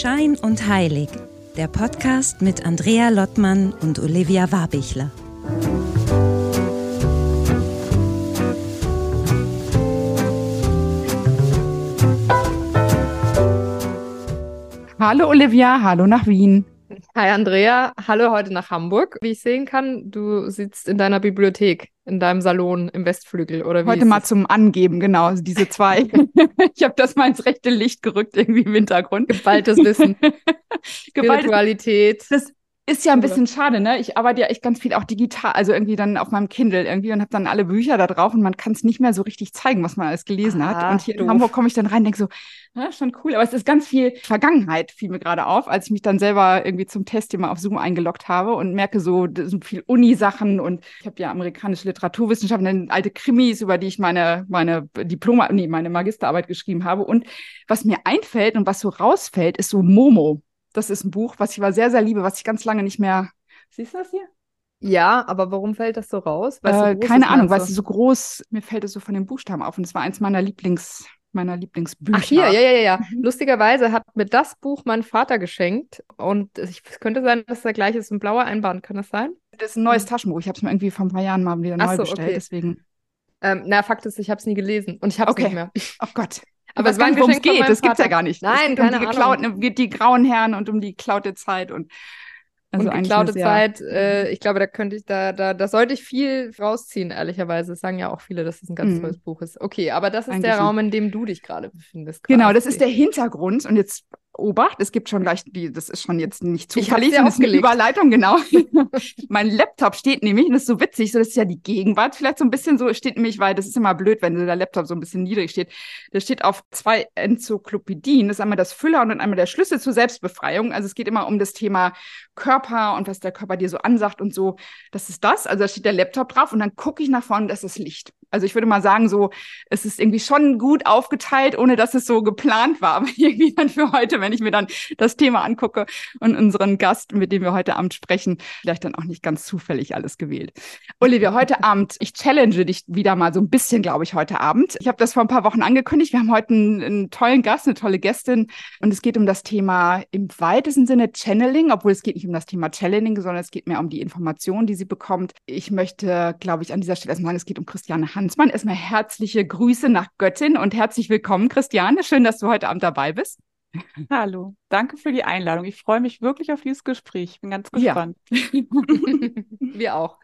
Schein und Heilig, der Podcast mit Andrea Lottmann und Olivia Warbichler. Hallo Olivia, hallo nach Wien. Hi Andrea, hallo heute nach Hamburg. Wie ich sehen kann, du sitzt in deiner Bibliothek, in deinem Salon im Westflügel oder wie? Heute mal es? zum Angeben, genau, also diese zwei. ich habe das mal ins rechte Licht gerückt irgendwie im Hintergrund. Geballtes Wissen. Spiritualität. Das ist ja ein bisschen schade, ne? Ich arbeite ja echt ganz viel auch digital, also irgendwie dann auf meinem Kindle irgendwie und habe dann alle Bücher da drauf und man kann es nicht mehr so richtig zeigen, was man alles gelesen ah, hat. Und hier doof. in Hamburg komme ich dann rein und denke so, ja, schon cool, aber es ist ganz viel Vergangenheit, fiel mir gerade auf, als ich mich dann selber irgendwie zum Testthema auf Zoom eingeloggt habe und merke so, das sind viel Uni-Sachen und ich habe ja amerikanische Literaturwissenschaften, dann alte Krimis, über die ich meine, meine Diplom, nee, meine Magisterarbeit geschrieben habe. Und was mir einfällt und was so rausfällt, ist so Momo. Das ist ein Buch, was ich aber sehr, sehr liebe, was ich ganz lange nicht mehr. Siehst du das hier? Ja, aber warum fällt das so raus? Äh, keine Ahnung, weil es so groß, mir fällt es so von den Buchstaben auf und es war eins meiner Lieblings, meiner Lieblingsbücher. Ach hier, ja, ja, ja. Mhm. Lustigerweise hat mir das Buch mein Vater geschenkt und es könnte sein, dass der gleiche ist, ein blauer Einband, kann das sein? Das ist ein neues Taschenbuch. Ich habe es mir irgendwie vor ein paar Jahren mal wieder Ach neu so, bestellt, okay. deswegen. Ähm, na, Fakt ist, ich habe es nie gelesen und ich habe es okay. nicht mehr. Oh Gott. Aber es war ein worum es geht, das gibt es ja gar nicht. Nein, keine um die, geklauten, die grauen Herren und um die geklaute Zeit und also und geklaute Zeit, äh, ich glaube, da könnte ich, da, da, da sollte ich viel rausziehen, ehrlicherweise. Das sagen ja auch viele, dass es ein ganz mm. tolles Buch ist. Okay, aber das ist Eigentlich der Raum, in dem du dich gerade befindest. Genau, das ist der Hintergrund. Und jetzt Obacht, es gibt schon gleich die, das ist schon jetzt nicht zufällig, das ist eine Überleitung, genau. mein Laptop steht nämlich, und das ist so witzig, so das ist ja die Gegenwart, vielleicht so ein bisschen so, steht nämlich, weil das ist immer blöd, wenn der Laptop so ein bisschen niedrig steht. Der steht auf zwei Enzyklopädien. Das ist einmal das Füller und dann einmal der Schlüssel zur Selbstbefreiung. Also es geht immer um das Thema Körper und was der Körper dir so ansagt und so. Das ist das. Also da steht der Laptop drauf und dann gucke ich nach vorne, das ist Licht. Also ich würde mal sagen, so, es ist irgendwie schon gut aufgeteilt, ohne dass es so geplant war. Aber irgendwie dann für heute, wenn ich mir dann das Thema angucke und unseren Gast, mit dem wir heute Abend sprechen, vielleicht dann auch nicht ganz zufällig alles gewählt. Olivia, heute Abend, ich challenge dich wieder mal so ein bisschen, glaube ich, heute Abend. Ich habe das vor ein paar Wochen angekündigt. Wir haben heute einen, einen tollen Gast, eine tolle Gästin. Und es geht um das Thema im weitesten Sinne Channeling, obwohl es geht nicht um das Thema Channeling, sondern es geht mehr um die Informationen, die sie bekommt. Ich möchte, glaube ich, an dieser Stelle erstmal sagen, es geht um Christiane Hansmann. Erstmal herzliche Grüße nach Göttin und herzlich willkommen, Christiane. Schön, dass du heute Abend dabei bist. Hallo, danke für die Einladung. Ich freue mich wirklich auf dieses Gespräch. Ich bin ganz gespannt. Ja. Wir auch.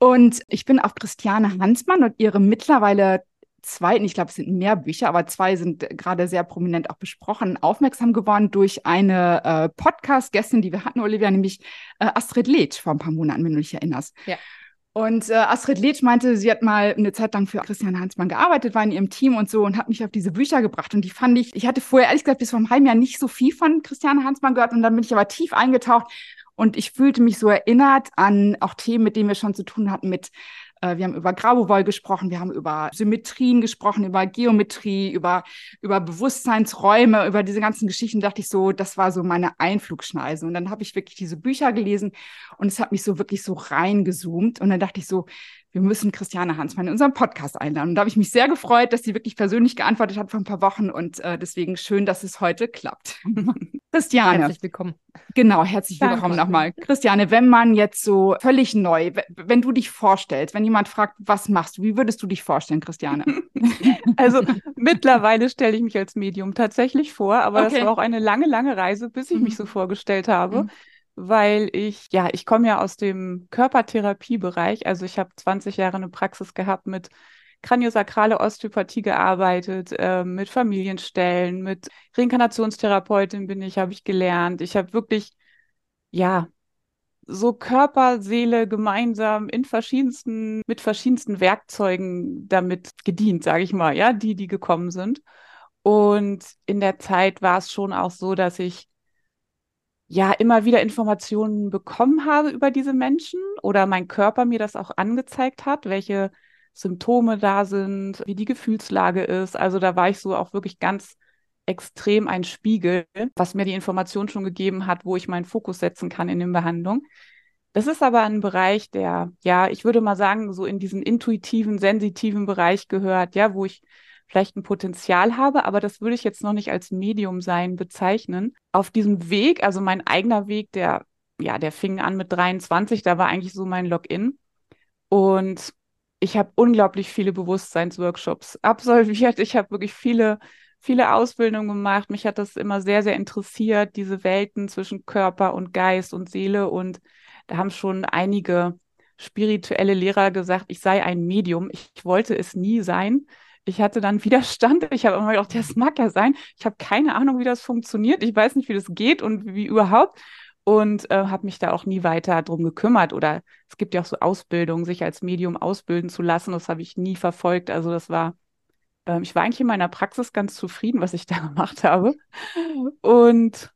Und ich bin auf Christiane Hansmann und ihre mittlerweile zwei, ich glaube, es sind mehr Bücher, aber zwei sind gerade sehr prominent auch besprochen, aufmerksam geworden durch eine äh, Podcast-Gästin, die wir hatten, Olivia, nämlich äh, Astrid Letsch vor ein paar Monaten, wenn du dich erinnerst. Ja. Und äh, Astrid Letsch meinte, sie hat mal eine Zeit lang für Christian Hansmann gearbeitet, war in ihrem Team und so und hat mich auf diese Bücher gebracht. Und die fand ich, ich hatte vorher ehrlich gesagt bis vor einem halben Jahr nicht so viel von Christiane Hansmann gehört und dann bin ich aber tief eingetaucht und ich fühlte mich so erinnert an auch Themen, mit denen wir schon zu tun hatten, mit wir haben über Grabowol gesprochen, wir haben über Symmetrien gesprochen, über Geometrie, über, über Bewusstseinsräume, über diese ganzen Geschichten. Da dachte ich so, das war so meine Einflugschneise. Und dann habe ich wirklich diese Bücher gelesen und es hat mich so wirklich so reingezoomt. Und dann dachte ich so, wir müssen Christiane Hansmann in unseren Podcast einladen. Und da habe ich mich sehr gefreut, dass sie wirklich persönlich geantwortet hat vor ein paar Wochen und äh, deswegen schön, dass es heute klappt. Christiane. Herzlich willkommen. Genau, herzlich willkommen nochmal. Christiane, wenn man jetzt so völlig neu, wenn du dich vorstellst, wenn jemand fragt, was machst du, wie würdest du dich vorstellen, Christiane? also mittlerweile stelle ich mich als Medium tatsächlich vor, aber okay. das war auch eine lange, lange Reise, bis ich mich so mhm. vorgestellt habe. Mhm weil ich, ja, ich komme ja aus dem Körpertherapiebereich. Also ich habe 20 Jahre eine Praxis gehabt mit kraniosakrale Osteopathie gearbeitet, äh, mit Familienstellen, mit Reinkarnationstherapeutin bin ich, habe ich gelernt. Ich habe wirklich, ja, so Körper, Seele gemeinsam in verschiedensten, mit verschiedensten Werkzeugen damit gedient, sage ich mal, ja, die, die gekommen sind. Und in der Zeit war es schon auch so, dass ich ja immer wieder Informationen bekommen habe über diese Menschen oder mein Körper mir das auch angezeigt hat, welche Symptome da sind, wie die Gefühlslage ist. Also da war ich so auch wirklich ganz extrem ein Spiegel, was mir die Information schon gegeben hat, wo ich meinen Fokus setzen kann in den Behandlungen. Das ist aber ein Bereich, der, ja, ich würde mal sagen, so in diesen intuitiven, sensitiven Bereich gehört, ja, wo ich vielleicht ein Potenzial habe, aber das würde ich jetzt noch nicht als Medium sein bezeichnen. Auf diesem Weg, also mein eigener Weg, der, ja, der fing an mit 23, da war eigentlich so mein Login. Und ich habe unglaublich viele Bewusstseinsworkshops absolviert. Ich habe wirklich viele, viele Ausbildungen gemacht. Mich hat das immer sehr, sehr interessiert, diese Welten zwischen Körper und Geist und Seele. Und da haben schon einige spirituelle Lehrer gesagt, ich sei ein Medium. Ich wollte es nie sein ich hatte dann Widerstand. Ich habe immer gedacht, das mag ja sein. Ich habe keine Ahnung, wie das funktioniert. Ich weiß nicht, wie das geht und wie überhaupt. Und äh, habe mich da auch nie weiter drum gekümmert. Oder es gibt ja auch so Ausbildungen, sich als Medium ausbilden zu lassen. Das habe ich nie verfolgt. Also das war, äh, ich war eigentlich in meiner Praxis ganz zufrieden, was ich da gemacht habe. Und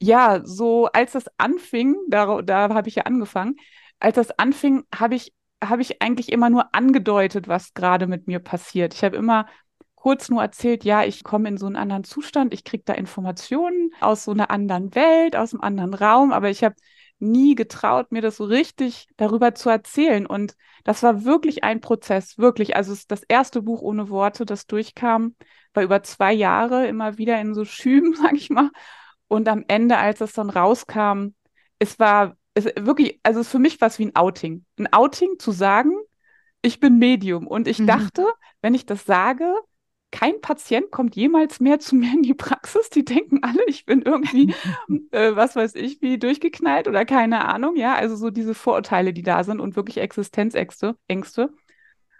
ja, so als das anfing, da, da habe ich ja angefangen, als das anfing, habe ich habe ich eigentlich immer nur angedeutet, was gerade mit mir passiert. Ich habe immer kurz nur erzählt, ja, ich komme in so einen anderen Zustand, ich kriege da Informationen aus so einer anderen Welt, aus einem anderen Raum, aber ich habe nie getraut, mir das so richtig darüber zu erzählen. Und das war wirklich ein Prozess, wirklich. Also das erste Buch ohne Worte, das durchkam, war über zwei Jahre immer wieder in so Schüben, sag ich mal. Und am Ende, als es dann rauskam, es war es wirklich, also für mich war es wie ein Outing. Ein Outing zu sagen, ich bin Medium. Und ich mhm. dachte, wenn ich das sage, kein Patient kommt jemals mehr zu mir in die Praxis. Die denken alle, ich bin irgendwie, äh, was weiß ich, wie durchgeknallt oder keine Ahnung. Ja, also so diese Vorurteile, die da sind und wirklich Existenzängste. Ängste.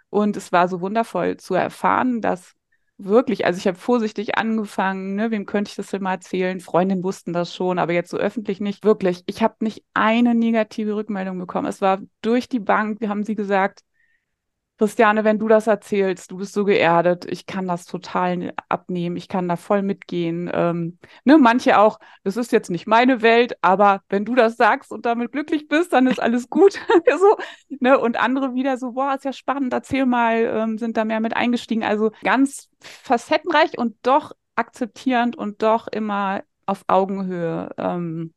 Und es war so wundervoll zu erfahren, dass wirklich, also ich habe vorsichtig angefangen, ne, wem könnte ich das denn mal erzählen? Freundinnen wussten das schon, aber jetzt so öffentlich nicht. Wirklich, ich habe nicht eine negative Rückmeldung bekommen. Es war durch die Bank, wir haben sie gesagt, Christiane, wenn du das erzählst, du bist so geerdet, ich kann das total abnehmen, ich kann da voll mitgehen. Ähm, ne, manche auch, das ist jetzt nicht meine Welt, aber wenn du das sagst und damit glücklich bist, dann ist alles gut. so, ne? Und andere wieder so, boah, ist ja spannend, erzähl mal, ähm, sind da mehr mit eingestiegen. Also ganz facettenreich und doch akzeptierend und doch immer auf Augenhöhe. Ähm,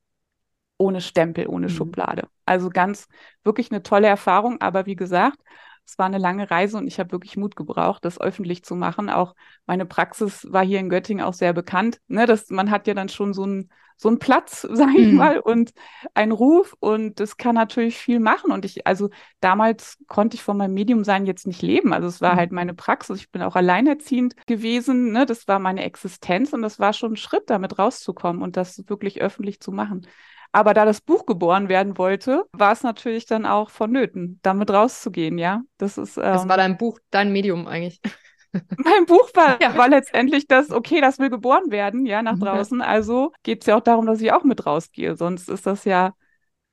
ohne Stempel, ohne mhm. Schublade. Also ganz wirklich eine tolle Erfahrung, aber wie gesagt, es war eine lange Reise und ich habe wirklich Mut gebraucht, das öffentlich zu machen. Auch meine Praxis war hier in Göttingen auch sehr bekannt. Ne, das, man hat ja dann schon so einen so einen Platz, sage ich mhm. mal, und einen Ruf und das kann natürlich viel machen. Und ich, also damals konnte ich von meinem Mediumsein jetzt nicht leben. Also es war mhm. halt meine Praxis. Ich bin auch alleinerziehend gewesen. Ne? Das war meine Existenz und das war schon ein Schritt, damit rauszukommen und das wirklich öffentlich zu machen. Aber da das Buch geboren werden wollte, war es natürlich dann auch vonnöten, damit rauszugehen, ja. Das ist. Ähm, das war dein Buch, dein Medium eigentlich. mein Buch war, ja. war letztendlich das, okay, das will geboren werden, ja, nach draußen. Also geht es ja auch darum, dass ich auch mit rausgehe. Sonst ist das ja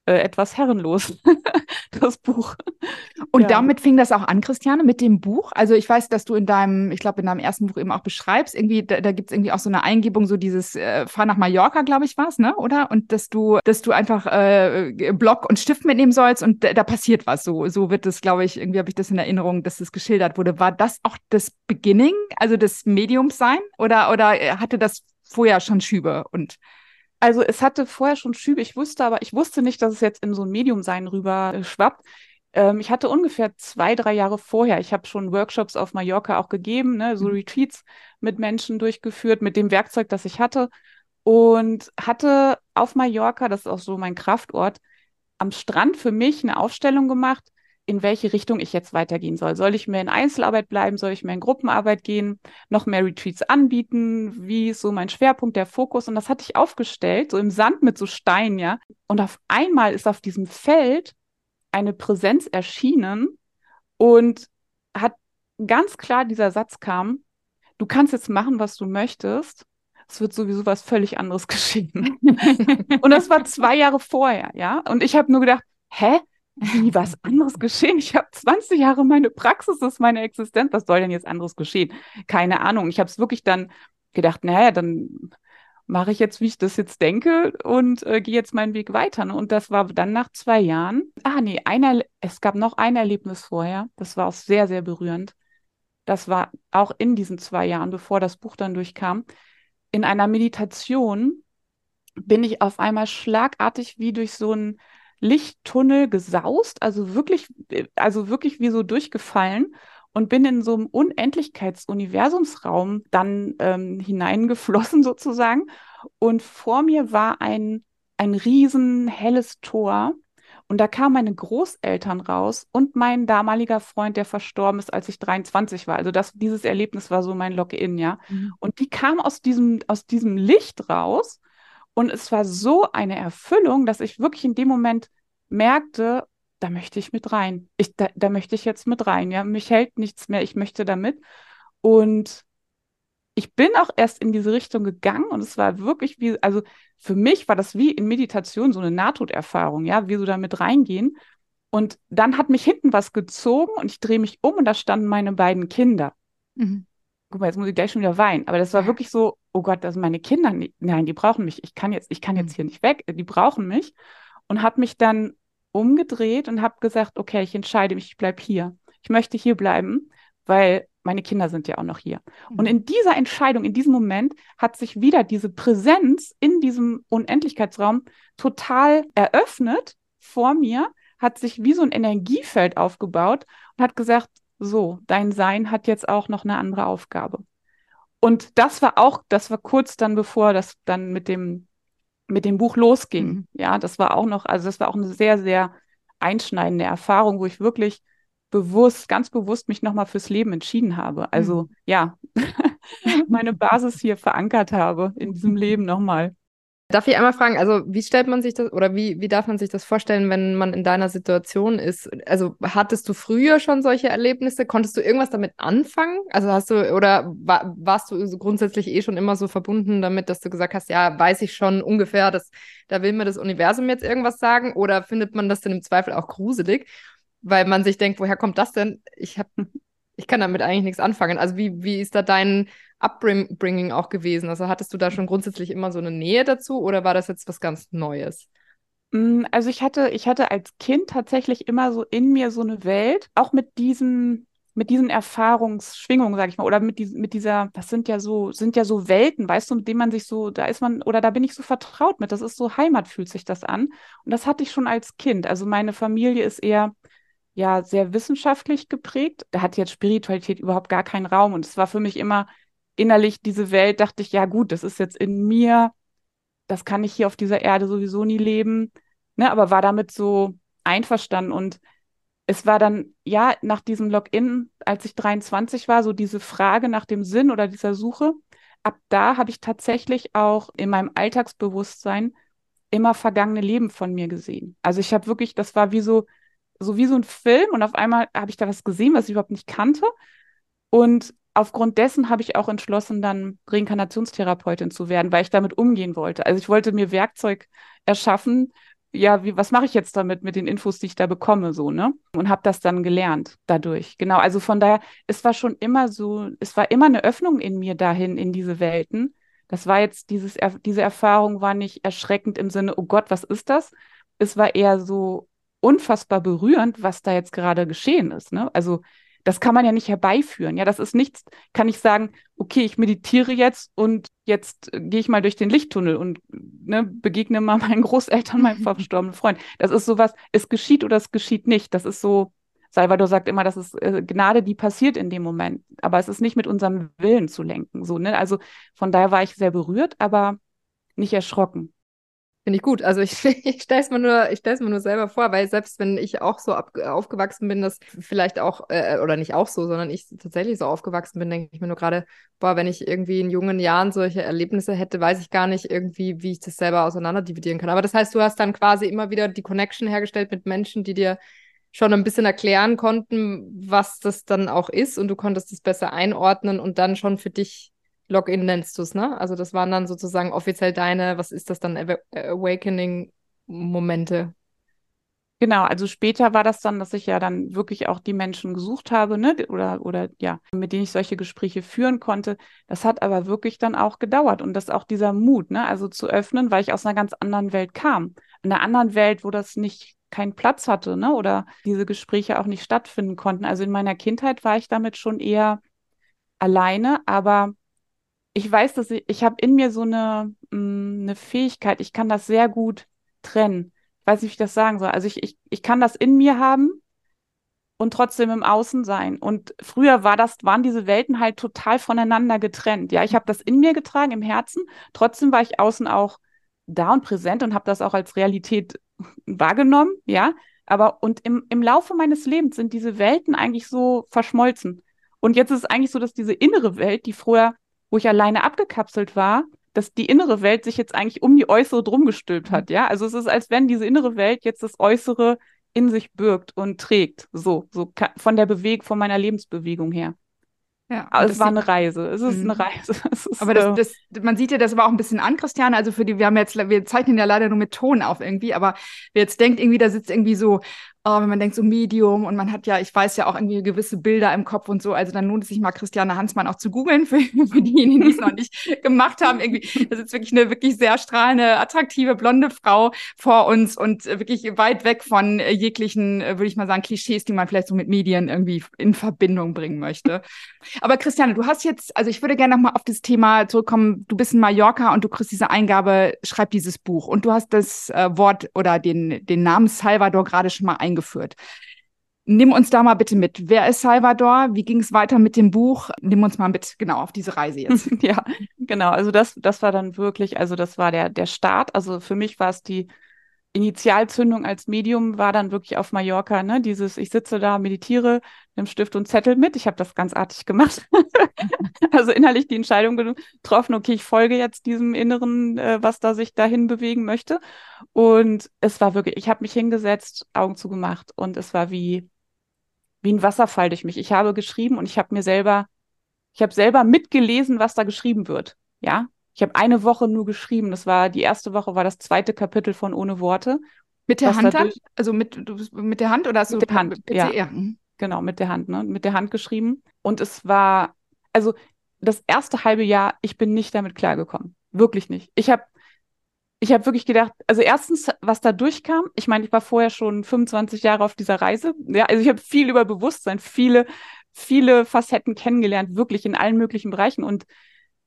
äh, etwas herrenlos, das Buch. Und ja. damit fing das auch an, Christiane, mit dem Buch. Also ich weiß, dass du in deinem, ich glaube, in deinem ersten Buch eben auch beschreibst, irgendwie, da, da gibt es irgendwie auch so eine Eingebung, so dieses äh, Fahr nach Mallorca, glaube ich, war es, ne? Oder? Und dass du, dass du einfach äh, Block und Stift mitnehmen sollst und da, passiert was. So, so wird es, glaube ich, irgendwie habe ich das in Erinnerung, dass das geschildert wurde. War das auch das Beginning, also das Mediumsein? Oder, oder hatte das vorher schon Schübe und also es hatte vorher schon Schübe, ich wusste aber, ich wusste nicht, dass es jetzt in so ein Medium-Sein rüber äh, schwappt. Ähm, ich hatte ungefähr zwei, drei Jahre vorher, ich habe schon Workshops auf Mallorca auch gegeben, ne, so mhm. Retreats mit Menschen durchgeführt, mit dem Werkzeug, das ich hatte. Und hatte auf Mallorca, das ist auch so mein Kraftort, am Strand für mich eine Aufstellung gemacht, in welche Richtung ich jetzt weitergehen soll. Soll ich mehr in Einzelarbeit bleiben? Soll ich mehr in Gruppenarbeit gehen? Noch mehr Retreats anbieten? Wie ist so mein Schwerpunkt, der Fokus? Und das hatte ich aufgestellt, so im Sand mit so Steinen, ja. Und auf einmal ist auf diesem Feld eine Präsenz erschienen und hat ganz klar dieser Satz kam, du kannst jetzt machen, was du möchtest. Es wird sowieso was völlig anderes geschehen. und das war zwei Jahre vorher, ja. Und ich habe nur gedacht, hä? Wie was anderes geschehen? Ich habe 20 Jahre meine Praxis, das ist meine Existenz. Was soll denn jetzt anderes geschehen? Keine Ahnung. Ich habe es wirklich dann gedacht, naja, dann mache ich jetzt, wie ich das jetzt denke und äh, gehe jetzt meinen Weg weiter. Ne? Und das war dann nach zwei Jahren. Ah, nee, ein es gab noch ein Erlebnis vorher. Das war auch sehr, sehr berührend. Das war auch in diesen zwei Jahren, bevor das Buch dann durchkam. In einer Meditation bin ich auf einmal schlagartig wie durch so ein Lichttunnel gesaust, also wirklich, also wirklich wie so durchgefallen und bin in so einem Unendlichkeitsuniversumsraum dann ähm, hineingeflossen sozusagen. Und vor mir war ein, ein riesen helles Tor. Und da kamen meine Großeltern raus und mein damaliger Freund, der verstorben ist, als ich 23 war. Also das, dieses Erlebnis war so mein Login, ja. Mhm. Und die kamen aus diesem, aus diesem Licht raus. Und es war so eine Erfüllung, dass ich wirklich in dem Moment merkte, da möchte ich mit rein. Ich, da, da möchte ich jetzt mit rein. Ja, mich hält nichts mehr. Ich möchte damit. Und ich bin auch erst in diese Richtung gegangen und es war wirklich wie, also für mich war das wie in Meditation so eine Nahtoderfahrung, ja, wie so da mit reingehen. Und dann hat mich hinten was gezogen und ich drehe mich um und da standen meine beiden Kinder. Mhm. Guck mal, jetzt muss ich gleich schon wieder weinen. Aber das war wirklich so, oh Gott, das sind meine Kinder. Nein, die brauchen mich. Ich kann jetzt, ich kann jetzt mhm. hier nicht weg. Die brauchen mich. Und habe mich dann umgedreht und habe gesagt, okay, ich entscheide mich, ich bleibe hier. Ich möchte hier bleiben, weil meine Kinder sind ja auch noch hier. Mhm. Und in dieser Entscheidung, in diesem Moment hat sich wieder diese Präsenz in diesem Unendlichkeitsraum total eröffnet vor mir, hat sich wie so ein Energiefeld aufgebaut und hat gesagt, so, dein Sein hat jetzt auch noch eine andere Aufgabe. Und das war auch, das war kurz dann, bevor das dann mit dem mit dem Buch losging. Mhm. Ja, das war auch noch, also das war auch eine sehr, sehr einschneidende Erfahrung, wo ich wirklich bewusst, ganz bewusst mich nochmal fürs Leben entschieden habe. Also mhm. ja, meine Basis hier verankert habe in diesem Leben nochmal. Darf ich einmal fragen, also wie stellt man sich das oder wie, wie darf man sich das vorstellen, wenn man in deiner Situation ist? Also hattest du früher schon solche Erlebnisse? Konntest du irgendwas damit anfangen? Also hast du oder war, warst du grundsätzlich eh schon immer so verbunden damit, dass du gesagt hast, ja, weiß ich schon ungefähr, dass da will mir das Universum jetzt irgendwas sagen? Oder findet man das denn im Zweifel auch gruselig, weil man sich denkt, woher kommt das denn? Ich habe ich kann damit eigentlich nichts anfangen. Also wie, wie ist da dein Upbringing auch gewesen? Also hattest du da schon grundsätzlich immer so eine Nähe dazu oder war das jetzt was ganz Neues? Mm, also ich hatte, ich hatte als Kind tatsächlich immer so in mir so eine Welt, auch mit diesen, mit diesen Erfahrungsschwingungen, sag ich mal, oder mit, die, mit dieser, das sind ja so, sind ja so Welten, weißt du, mit denen man sich so, da ist man, oder da bin ich so vertraut mit, das ist so Heimat, fühlt sich das an. Und das hatte ich schon als Kind. Also meine Familie ist eher ja sehr wissenschaftlich geprägt. Da hat jetzt Spiritualität überhaupt gar keinen Raum. Und es war für mich immer innerlich diese Welt, dachte ich, ja gut, das ist jetzt in mir, das kann ich hier auf dieser Erde sowieso nie leben. Ne, aber war damit so einverstanden. Und es war dann, ja, nach diesem Login, als ich 23 war, so diese Frage nach dem Sinn oder dieser Suche. Ab da habe ich tatsächlich auch in meinem Alltagsbewusstsein immer vergangene Leben von mir gesehen. Also ich habe wirklich, das war wie so, so wie so ein Film und auf einmal habe ich da was gesehen, was ich überhaupt nicht kannte. Und aufgrund dessen habe ich auch entschlossen, dann Reinkarnationstherapeutin zu werden, weil ich damit umgehen wollte. Also ich wollte mir Werkzeug erschaffen. Ja, wie, was mache ich jetzt damit mit den Infos, die ich da bekomme, so, ne? Und habe das dann gelernt dadurch. Genau. Also von daher, es war schon immer so, es war immer eine Öffnung in mir dahin, in diese Welten. Das war jetzt dieses, diese Erfahrung war nicht erschreckend im Sinne, oh Gott, was ist das? Es war eher so, unfassbar berührend, was da jetzt gerade geschehen ist. Ne? Also das kann man ja nicht herbeiführen. Ja, das ist nichts, kann ich sagen, okay, ich meditiere jetzt und jetzt äh, gehe ich mal durch den Lichttunnel und ne, begegne mal meinen Großeltern, meinem verstorbenen Freund. Das ist sowas, es geschieht oder es geschieht nicht. Das ist so, Salvador sagt immer, das ist äh, Gnade, die passiert in dem Moment. Aber es ist nicht mit unserem Willen zu lenken. So, ne? Also von daher war ich sehr berührt, aber nicht erschrocken. Finde ich gut. Also ich, ich stelle es mir nur, mir nur selber vor, weil selbst wenn ich auch so ab, aufgewachsen bin, dass vielleicht auch, äh, oder nicht auch so, sondern ich tatsächlich so aufgewachsen bin, denke ich mir nur gerade, boah, wenn ich irgendwie in jungen Jahren solche Erlebnisse hätte, weiß ich gar nicht irgendwie, wie ich das selber auseinanderdividieren kann. Aber das heißt, du hast dann quasi immer wieder die Connection hergestellt mit Menschen, die dir schon ein bisschen erklären konnten, was das dann auch ist und du konntest es besser einordnen und dann schon für dich Login nennst du es, ne? Also das waren dann sozusagen offiziell deine, was ist das dann, Awakening-Momente? Genau, also später war das dann, dass ich ja dann wirklich auch die Menschen gesucht habe, ne, oder, oder ja, mit denen ich solche Gespräche führen konnte. Das hat aber wirklich dann auch gedauert und das auch dieser Mut, ne, also zu öffnen, weil ich aus einer ganz anderen Welt kam. In einer anderen Welt, wo das nicht keinen Platz hatte, ne, oder diese Gespräche auch nicht stattfinden konnten. Also in meiner Kindheit war ich damit schon eher alleine, aber ich weiß, dass ich, ich habe in mir so eine, mh, mm, eine Fähigkeit, ich kann das sehr gut trennen. Ich weiß nicht, wie ich das sagen soll. Also ich, ich, ich kann das in mir haben und trotzdem im Außen sein. Und früher war das, waren diese Welten halt total voneinander getrennt. Ja, ich habe das in mir getragen, im Herzen. Trotzdem war ich außen auch da und präsent und habe das auch als Realität wahrgenommen. Ja, aber und im, im Laufe meines Lebens sind diese Welten eigentlich so verschmolzen. Und jetzt ist es eigentlich so, dass diese innere Welt, die früher, wo ich alleine abgekapselt war, dass die innere Welt sich jetzt eigentlich um die äußere drum gestülpt hat, ja? Also es ist, als wenn diese innere Welt jetzt das Äußere in sich birgt und trägt, so, so von der Bewegung, von meiner Lebensbewegung her. Ja, aber es war eine Reise. Es ist eine mhm. Reise. Ist, aber das, äh, das, man sieht ja das aber auch ein bisschen an, Christiane. Also für die, wir haben jetzt, wir zeichnen ja leider nur mit Ton auf irgendwie, aber wer jetzt denkt, irgendwie, da sitzt irgendwie so oh, wenn man denkt so Medium und man hat ja, ich weiß ja auch irgendwie gewisse Bilder im Kopf und so, also dann lohnt es sich mal Christiane Hansmann auch zu googeln für, für diejenigen, die es noch nicht gemacht haben. Irgendwie, das ist wirklich eine wirklich sehr strahlende, attraktive, blonde Frau vor uns und wirklich weit weg von jeglichen, würde ich mal sagen, Klischees, die man vielleicht so mit Medien irgendwie in Verbindung bringen möchte. Aber Christiane, du hast jetzt, also ich würde gerne nochmal auf das Thema zurückkommen. Du bist in Mallorca und du kriegst diese Eingabe, schreib dieses Buch und du hast das äh, Wort oder den, den Namen Salvador gerade schon mal eingebaut eingeführt. Nimm uns da mal bitte mit. Wer ist Salvador? Wie ging es weiter mit dem Buch? Nimm uns mal mit, genau, auf diese Reise jetzt. ja, genau. Also das, das war dann wirklich, also das war der, der Start. Also für mich war es die Initialzündung als Medium war dann wirklich auf Mallorca, ne? Dieses, ich sitze da, meditiere, nimm Stift und Zettel mit. Ich habe das ganz artig gemacht. also innerlich die Entscheidung getroffen, okay, ich folge jetzt diesem Inneren, äh, was da sich dahin bewegen möchte. Und es war wirklich, ich habe mich hingesetzt, Augen zugemacht und es war wie, wie ein Wasserfall durch mich. Ich habe geschrieben und ich habe mir selber, ich habe selber mitgelesen, was da geschrieben wird. Ja, ich habe eine Woche nur geschrieben. Das war die erste Woche, war das zweite Kapitel von Ohne Worte. Mit der Hand? Dadurch, also mit, du, mit der Hand oder hast mit der Hand, PC? ja. Mhm. Genau, mit der Hand, ne? Mit der Hand geschrieben. Und es war, also das erste halbe Jahr, ich bin nicht damit klargekommen. Wirklich nicht. Ich habe ich habe wirklich gedacht, also erstens, was da durchkam, ich meine, ich war vorher schon 25 Jahre auf dieser Reise. Ja, also ich habe viel über Bewusstsein, viele, viele Facetten kennengelernt, wirklich in allen möglichen Bereichen. Und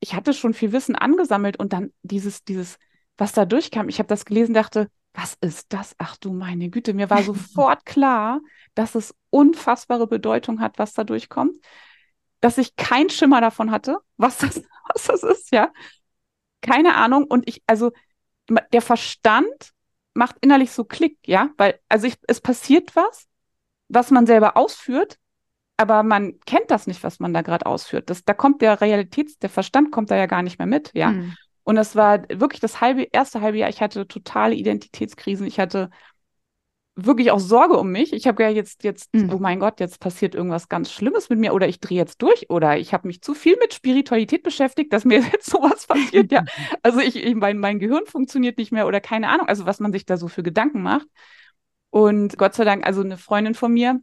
ich hatte schon viel Wissen angesammelt und dann dieses, dieses, was da durchkam, ich habe das gelesen, dachte, was ist das? Ach du meine Güte, mir war sofort klar, dass es unfassbare Bedeutung hat, was da durchkommt, dass ich keinen Schimmer davon hatte, was das, was das ist, ja. Keine Ahnung. Und ich, also, der Verstand macht innerlich so Klick, ja, weil, also ich, es passiert was, was man selber ausführt, aber man kennt das nicht, was man da gerade ausführt. Das, da kommt der Realitäts, der Verstand kommt da ja gar nicht mehr mit, ja. Mhm. Und das war wirklich das halbe, erste halbe Jahr, ich hatte totale Identitätskrisen. Ich hatte wirklich auch Sorge um mich. Ich habe ja jetzt, jetzt, mhm. oh mein Gott, jetzt passiert irgendwas ganz Schlimmes mit mir oder ich drehe jetzt durch oder ich habe mich zu viel mit Spiritualität beschäftigt, dass mir jetzt sowas passiert. ja, also ich, ich mein, mein Gehirn funktioniert nicht mehr oder keine Ahnung, also was man sich da so für Gedanken macht. Und Gott sei Dank, also eine Freundin von mir,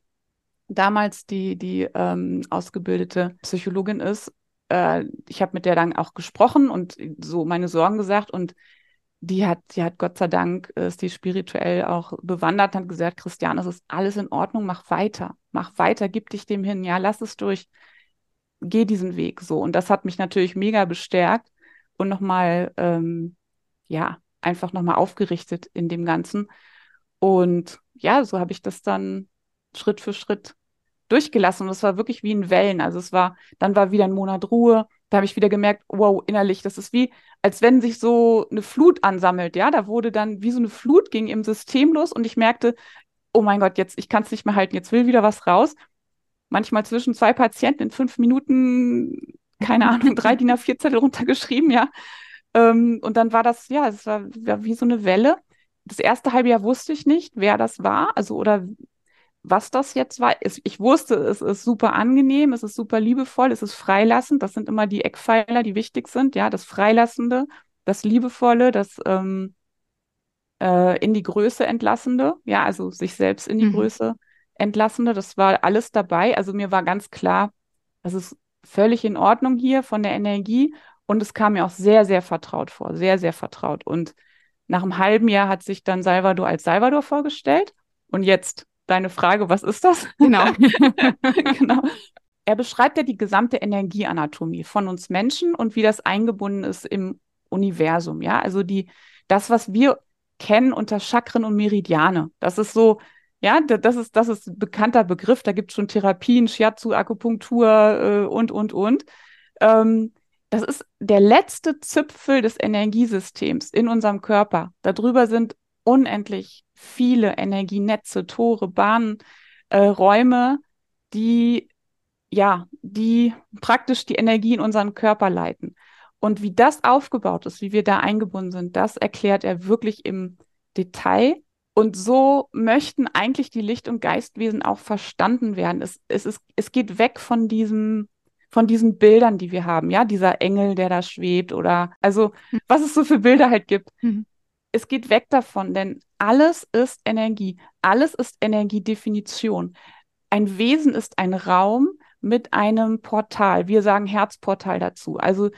damals, die, die ähm, ausgebildete Psychologin ist, äh, ich habe mit der dann auch gesprochen und so meine Sorgen gesagt und die hat, die hat Gott sei Dank, ist die spirituell auch bewandert, hat gesagt, Christian, es ist alles in Ordnung, mach weiter, mach weiter, gib dich dem hin, ja, lass es durch, geh diesen Weg so. Und das hat mich natürlich mega bestärkt und nochmal, ähm, ja, einfach nochmal aufgerichtet in dem Ganzen. Und ja, so habe ich das dann Schritt für Schritt durchgelassen und es war wirklich wie in Wellen. Also es war, dann war wieder ein Monat Ruhe. Da habe ich wieder gemerkt, wow, innerlich, das ist wie, als wenn sich so eine Flut ansammelt. Ja, da wurde dann wie so eine Flut ging im System los und ich merkte, oh mein Gott, jetzt, ich kann es nicht mehr halten, jetzt will wieder was raus. Manchmal zwischen zwei Patienten in fünf Minuten, keine Ahnung, drei DIN A4 Zettel runtergeschrieben, ja. Ähm, und dann war das, ja, es war, war wie so eine Welle. Das erste halbe Jahr wusste ich nicht, wer das war, also oder was das jetzt war. Ich wusste, es ist super angenehm, es ist super liebevoll, es ist freilassend. Das sind immer die Eckpfeiler, die wichtig sind. Ja, das Freilassende, das Liebevolle, das ähm, äh, in die Größe entlassende. Ja, also sich selbst in die mhm. Größe entlassende. Das war alles dabei. Also mir war ganz klar, das ist völlig in Ordnung hier von der Energie. Und es kam mir auch sehr, sehr vertraut vor. Sehr, sehr vertraut. Und nach einem halben Jahr hat sich dann Salvador als Salvador vorgestellt. Und jetzt deine Frage, was ist das? Genau. genau. Er beschreibt ja die gesamte Energieanatomie von uns Menschen und wie das eingebunden ist im Universum. Ja, also die, das, was wir kennen unter Chakren und Meridiane. Das ist so Ja, das ist, das ist ein bekannter Begriff. Da gibt es schon Therapien, Shiatsu, Akupunktur äh, und, und, und. Ähm, das ist der letzte Zipfel des Energiesystems in unserem Körper. Darüber sind unendlich viele Energienetze, Tore, Bahnen, äh, Räume, die ja, die praktisch die Energie in unseren Körper leiten. Und wie das aufgebaut ist, wie wir da eingebunden sind, das erklärt er wirklich im Detail. Und so möchten eigentlich die Licht- und Geistwesen auch verstanden werden. Es, es, ist, es geht weg von diesem, von diesen Bildern, die wir haben, ja, dieser Engel, der da schwebt oder also mhm. was es so für Bilder halt gibt. Mhm. Es geht weg davon, denn alles ist Energie, alles ist Energiedefinition. Ein Wesen ist ein Raum mit einem Portal. Wir sagen Herzportal dazu. Also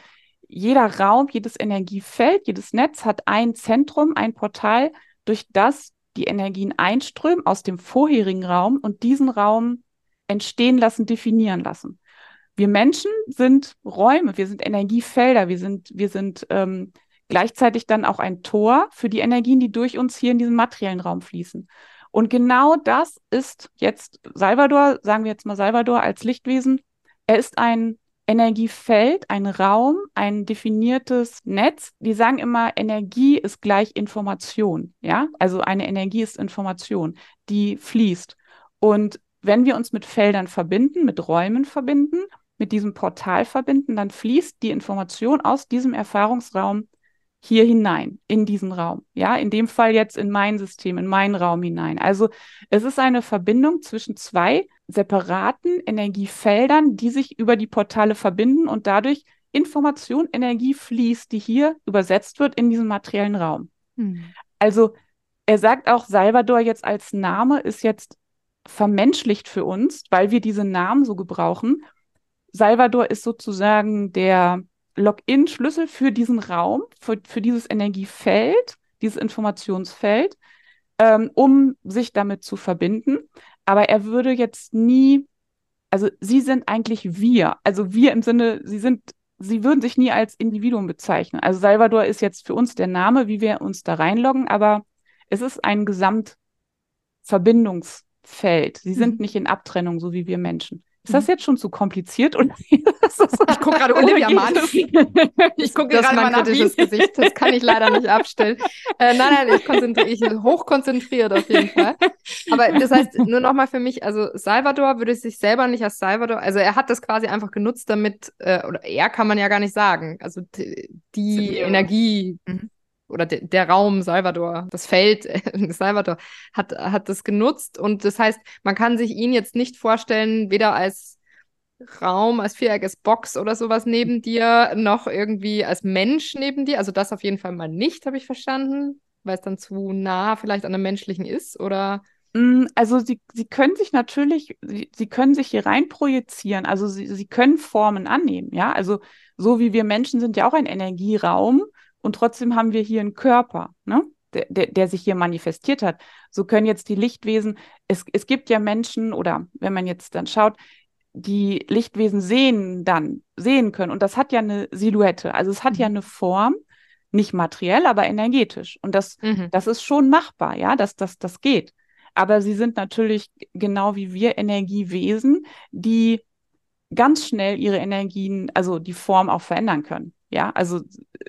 jeder Raum, jedes Energiefeld, jedes Netz hat ein Zentrum, ein Portal, durch das die Energien einströmen aus dem vorherigen Raum und diesen Raum entstehen lassen, definieren lassen. Wir Menschen sind Räume, wir sind Energiefelder, wir sind, wir sind ähm, gleichzeitig dann auch ein Tor für die Energien, die durch uns hier in diesem materiellen Raum fließen. Und genau das ist jetzt Salvador, sagen wir jetzt mal Salvador als Lichtwesen. Er ist ein Energiefeld, ein Raum, ein definiertes Netz. Die sagen immer, Energie ist gleich Information. Ja, also eine Energie ist Information, die fließt. Und wenn wir uns mit Feldern verbinden, mit Räumen verbinden, mit diesem Portal verbinden, dann fließt die Information aus diesem Erfahrungsraum hier hinein, in diesen Raum. Ja, in dem Fall jetzt in mein System, in meinen Raum hinein. Also es ist eine Verbindung zwischen zwei separaten Energiefeldern, die sich über die Portale verbinden und dadurch Information, Energie fließt, die hier übersetzt wird in diesen materiellen Raum. Hm. Also er sagt auch, Salvador jetzt als Name ist jetzt vermenschlicht für uns, weil wir diese Namen so gebrauchen. Salvador ist sozusagen der Login-Schlüssel für diesen Raum, für, für dieses Energiefeld, dieses Informationsfeld, ähm, um sich damit zu verbinden. Aber er würde jetzt nie, also sie sind eigentlich wir, also wir im Sinne, sie sind, sie würden sich nie als Individuum bezeichnen. Also Salvador ist jetzt für uns der Name, wie wir uns da reinloggen, aber es ist ein Gesamtverbindungsfeld. Sie sind mhm. nicht in Abtrennung, so wie wir Menschen. Ist das mhm. jetzt schon zu kompliziert? Und ich gucke gerade Olivia Mann. Ich gucke gerade mein mal kritisches nach, Gesicht. Das kann ich leider nicht abstellen. Äh, nein, nein, ich konzentriere, ich hochkonzentriert auf jeden Fall. Aber das heißt, nur nochmal für mich, also Salvador würde sich selber nicht als Salvador, also er hat das quasi einfach genutzt, damit, äh, oder er kann man ja gar nicht sagen. Also die Energie, mhm oder de, der Raum Salvador, das Feld Salvador hat, hat das genutzt. Und das heißt, man kann sich ihn jetzt nicht vorstellen, weder als Raum, als viereckiges Box oder sowas neben dir, noch irgendwie als Mensch neben dir. Also das auf jeden Fall mal nicht, habe ich verstanden, weil es dann zu nah vielleicht an einem menschlichen ist, oder? Mm, also sie, sie können sich natürlich, sie, sie können sich hier rein projizieren, also sie, sie können Formen annehmen, ja. Also so wie wir Menschen sind ja auch ein Energieraum und trotzdem haben wir hier einen Körper, ne? Der, der, der sich hier manifestiert hat. So können jetzt die Lichtwesen, es, es gibt ja Menschen oder wenn man jetzt dann schaut, die Lichtwesen sehen dann, sehen können. Und das hat ja eine Silhouette. Also es hat mhm. ja eine Form, nicht materiell, aber energetisch. Und das, mhm. das ist schon machbar, ja, dass das, das geht. Aber sie sind natürlich genau wie wir Energiewesen, die ganz schnell ihre Energien, also die Form auch verändern können. Ja, also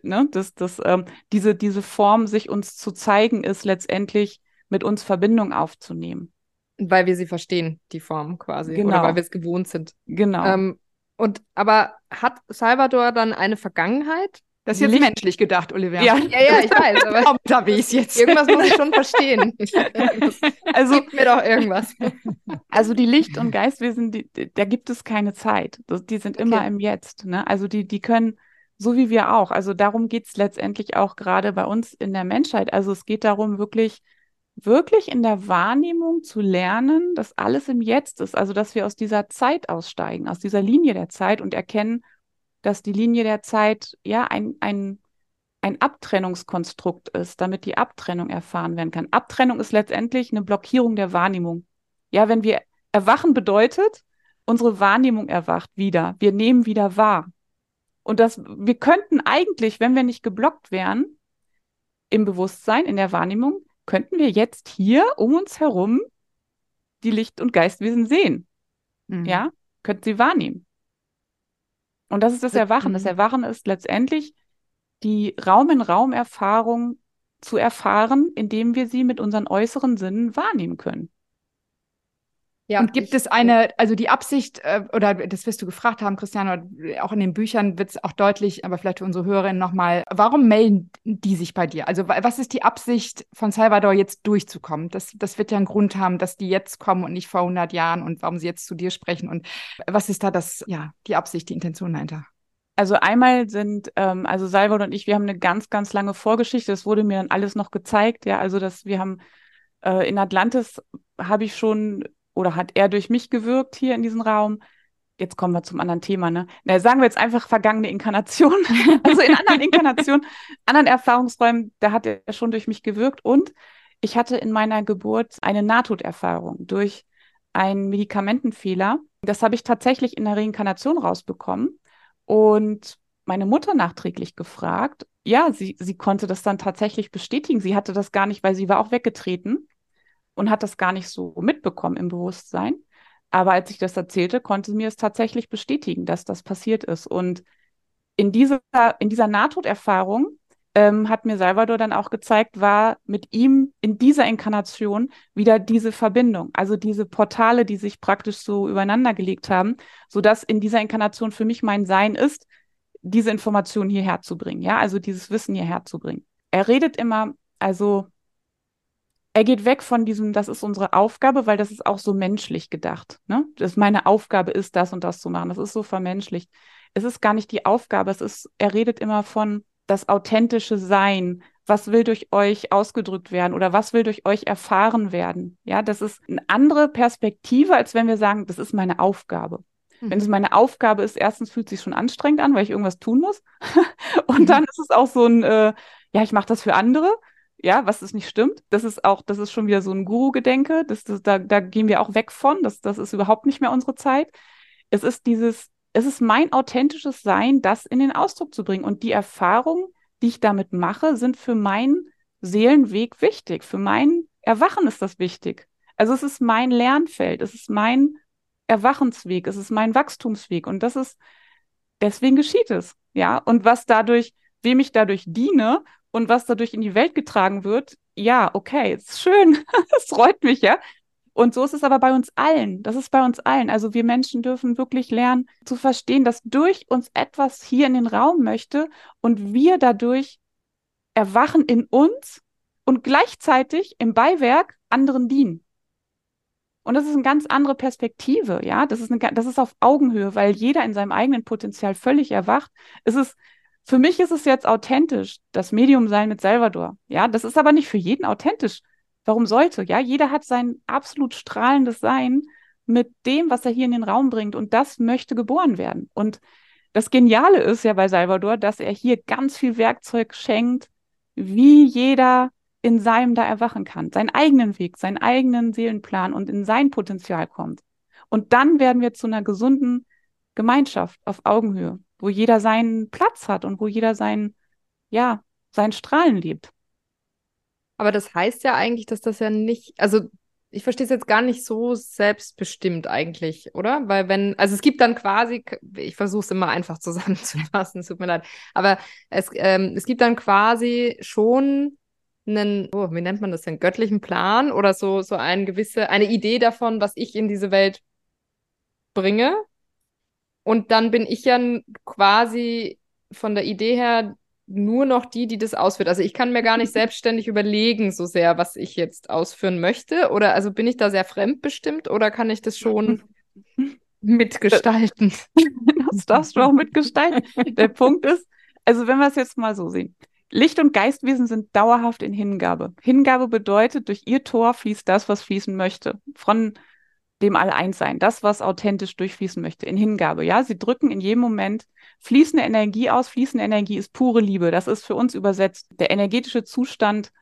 ne, das, das, ähm, diese, diese Form, sich uns zu zeigen, ist letztendlich mit uns Verbindung aufzunehmen. Weil wir sie verstehen, die Form quasi. Genau. Oder weil wir es gewohnt sind. Genau. Ähm, und aber hat Salvador dann eine Vergangenheit? Das ist jetzt Licht. menschlich gedacht, Olivia. Ja, ja, ja ich weiß. Aber unterwegs jetzt. Irgendwas muss ich schon verstehen. also gibt mir doch irgendwas. Also die Licht- und Geistwesen, die, da gibt es keine Zeit. Die sind immer okay. im Jetzt. Ne? Also die, die können so wie wir auch. Also darum geht es letztendlich auch gerade bei uns in der Menschheit. Also es geht darum, wirklich, wirklich in der Wahrnehmung zu lernen, dass alles im Jetzt ist. Also dass wir aus dieser Zeit aussteigen, aus dieser Linie der Zeit und erkennen, dass die Linie der Zeit ja ein, ein, ein Abtrennungskonstrukt ist, damit die Abtrennung erfahren werden kann. Abtrennung ist letztendlich eine Blockierung der Wahrnehmung. Ja, wenn wir erwachen bedeutet, unsere Wahrnehmung erwacht wieder. Wir nehmen wieder wahr. Und das, wir könnten eigentlich, wenn wir nicht geblockt wären, im Bewusstsein, in der Wahrnehmung, könnten wir jetzt hier um uns herum die Licht- und Geistwesen sehen. Mhm. Ja, könnt sie wahrnehmen. Und das ist das Erwachen. Das mhm. Erwachen ist letztendlich die Raum-in-Raum-Erfahrung zu erfahren, indem wir sie mit unseren äußeren Sinnen wahrnehmen können. Ja, und gibt ich, es eine, also die Absicht, äh, oder das wirst du gefragt haben, Christiane, auch in den Büchern wird es auch deutlich, aber vielleicht für unsere Hörerinnen nochmal, warum melden die sich bei dir? Also was ist die Absicht von Salvador jetzt durchzukommen? Das, das wird ja einen Grund haben, dass die jetzt kommen und nicht vor 100 Jahren und warum sie jetzt zu dir sprechen und was ist da das, ja, die Absicht, die Intention dahinter? Also einmal sind, ähm, also Salvador und ich, wir haben eine ganz, ganz lange Vorgeschichte. Das wurde mir dann alles noch gezeigt. Ja, also dass wir haben äh, in Atlantis habe ich schon oder hat er durch mich gewirkt hier in diesem Raum? Jetzt kommen wir zum anderen Thema, ne? Na, sagen wir jetzt einfach vergangene Inkarnation. also in anderen Inkarnationen, anderen Erfahrungsräumen, da hat er schon durch mich gewirkt. Und ich hatte in meiner Geburt eine Nahtoderfahrung durch einen Medikamentenfehler. Das habe ich tatsächlich in der Reinkarnation rausbekommen. Und meine Mutter nachträglich gefragt. Ja, sie, sie konnte das dann tatsächlich bestätigen. Sie hatte das gar nicht, weil sie war auch weggetreten und hat das gar nicht so mitbekommen im Bewusstsein. Aber als ich das erzählte, konnte sie mir es tatsächlich bestätigen, dass das passiert ist. Und in dieser, in dieser Nahtoderfahrung ähm, hat mir Salvador dann auch gezeigt, war mit ihm in dieser Inkarnation wieder diese Verbindung, also diese Portale, die sich praktisch so übereinander gelegt haben, sodass in dieser Inkarnation für mich mein Sein ist, diese Information hierher zu bringen, ja, also dieses Wissen hierher zu bringen. Er redet immer, also er geht weg von diesem, das ist unsere Aufgabe, weil das ist auch so menschlich gedacht. Ne? Das meine Aufgabe ist, das und das zu machen. Das ist so vermenschlicht. Es ist gar nicht die Aufgabe. Es ist, er redet immer von das authentische Sein. Was will durch euch ausgedrückt werden oder was will durch euch erfahren werden? Ja, das ist eine andere Perspektive, als wenn wir sagen, das ist meine Aufgabe. Mhm. Wenn es meine Aufgabe ist, erstens fühlt es sich schon anstrengend an, weil ich irgendwas tun muss. Und mhm. dann ist es auch so ein, äh, ja, ich mache das für andere ja, was es nicht stimmt. Das ist auch, das ist schon wieder so ein Guru-Gedenke. Das, das, da, da gehen wir auch weg von. Das, das ist überhaupt nicht mehr unsere Zeit. Es ist dieses, es ist mein authentisches Sein, das in den Ausdruck zu bringen. Und die Erfahrungen, die ich damit mache, sind für meinen Seelenweg wichtig. Für mein Erwachen ist das wichtig. Also es ist mein Lernfeld, es ist mein Erwachensweg, es ist mein Wachstumsweg. Und das ist, deswegen geschieht es. Ja, und was dadurch, wem ich dadurch diene und was dadurch in die Welt getragen wird, ja, okay, ist schön, es freut mich, ja. Und so ist es aber bei uns allen. Das ist bei uns allen. Also wir Menschen dürfen wirklich lernen zu verstehen, dass durch uns etwas hier in den Raum möchte und wir dadurch erwachen in uns und gleichzeitig im Beiwerk anderen dienen. Und das ist eine ganz andere Perspektive, ja. Das ist, eine, das ist auf Augenhöhe, weil jeder in seinem eigenen Potenzial völlig erwacht. Es ist für mich ist es jetzt authentisch, das Medium sein mit Salvador. Ja, das ist aber nicht für jeden authentisch. Warum sollte? Ja, jeder hat sein absolut strahlendes Sein mit dem, was er hier in den Raum bringt und das möchte geboren werden. Und das Geniale ist ja bei Salvador, dass er hier ganz viel Werkzeug schenkt, wie jeder in seinem da erwachen kann, seinen eigenen Weg, seinen eigenen Seelenplan und in sein Potenzial kommt. Und dann werden wir zu einer gesunden Gemeinschaft auf Augenhöhe wo jeder seinen Platz hat und wo jeder sein, ja, sein Strahlen lebt. Aber das heißt ja eigentlich, dass das ja nicht, also ich verstehe es jetzt gar nicht so selbstbestimmt eigentlich, oder? Weil wenn, also es gibt dann quasi, ich versuche es immer einfach zusammenzufassen, tut mir leid, aber es, ähm, es gibt dann quasi schon einen, oh, wie nennt man das denn, göttlichen Plan oder so, so eine gewisse, eine Idee davon, was ich in diese Welt bringe. Und dann bin ich ja quasi von der Idee her nur noch die, die das ausführt. Also ich kann mir gar nicht selbstständig überlegen, so sehr, was ich jetzt ausführen möchte. Oder also bin ich da sehr fremdbestimmt oder kann ich das schon mitgestalten? Das darfst du auch mitgestalten. Der Punkt ist, also wenn wir es jetzt mal so sehen. Licht- und Geistwesen sind dauerhaft in Hingabe. Hingabe bedeutet, durch ihr Tor fließt das, was fließen möchte. Von dem All-Eins-Sein, das, was authentisch durchfließen möchte, in Hingabe. Ja, sie drücken in jedem Moment fließende Energie aus. Fließende Energie ist pure Liebe. Das ist für uns übersetzt der energetische Zustand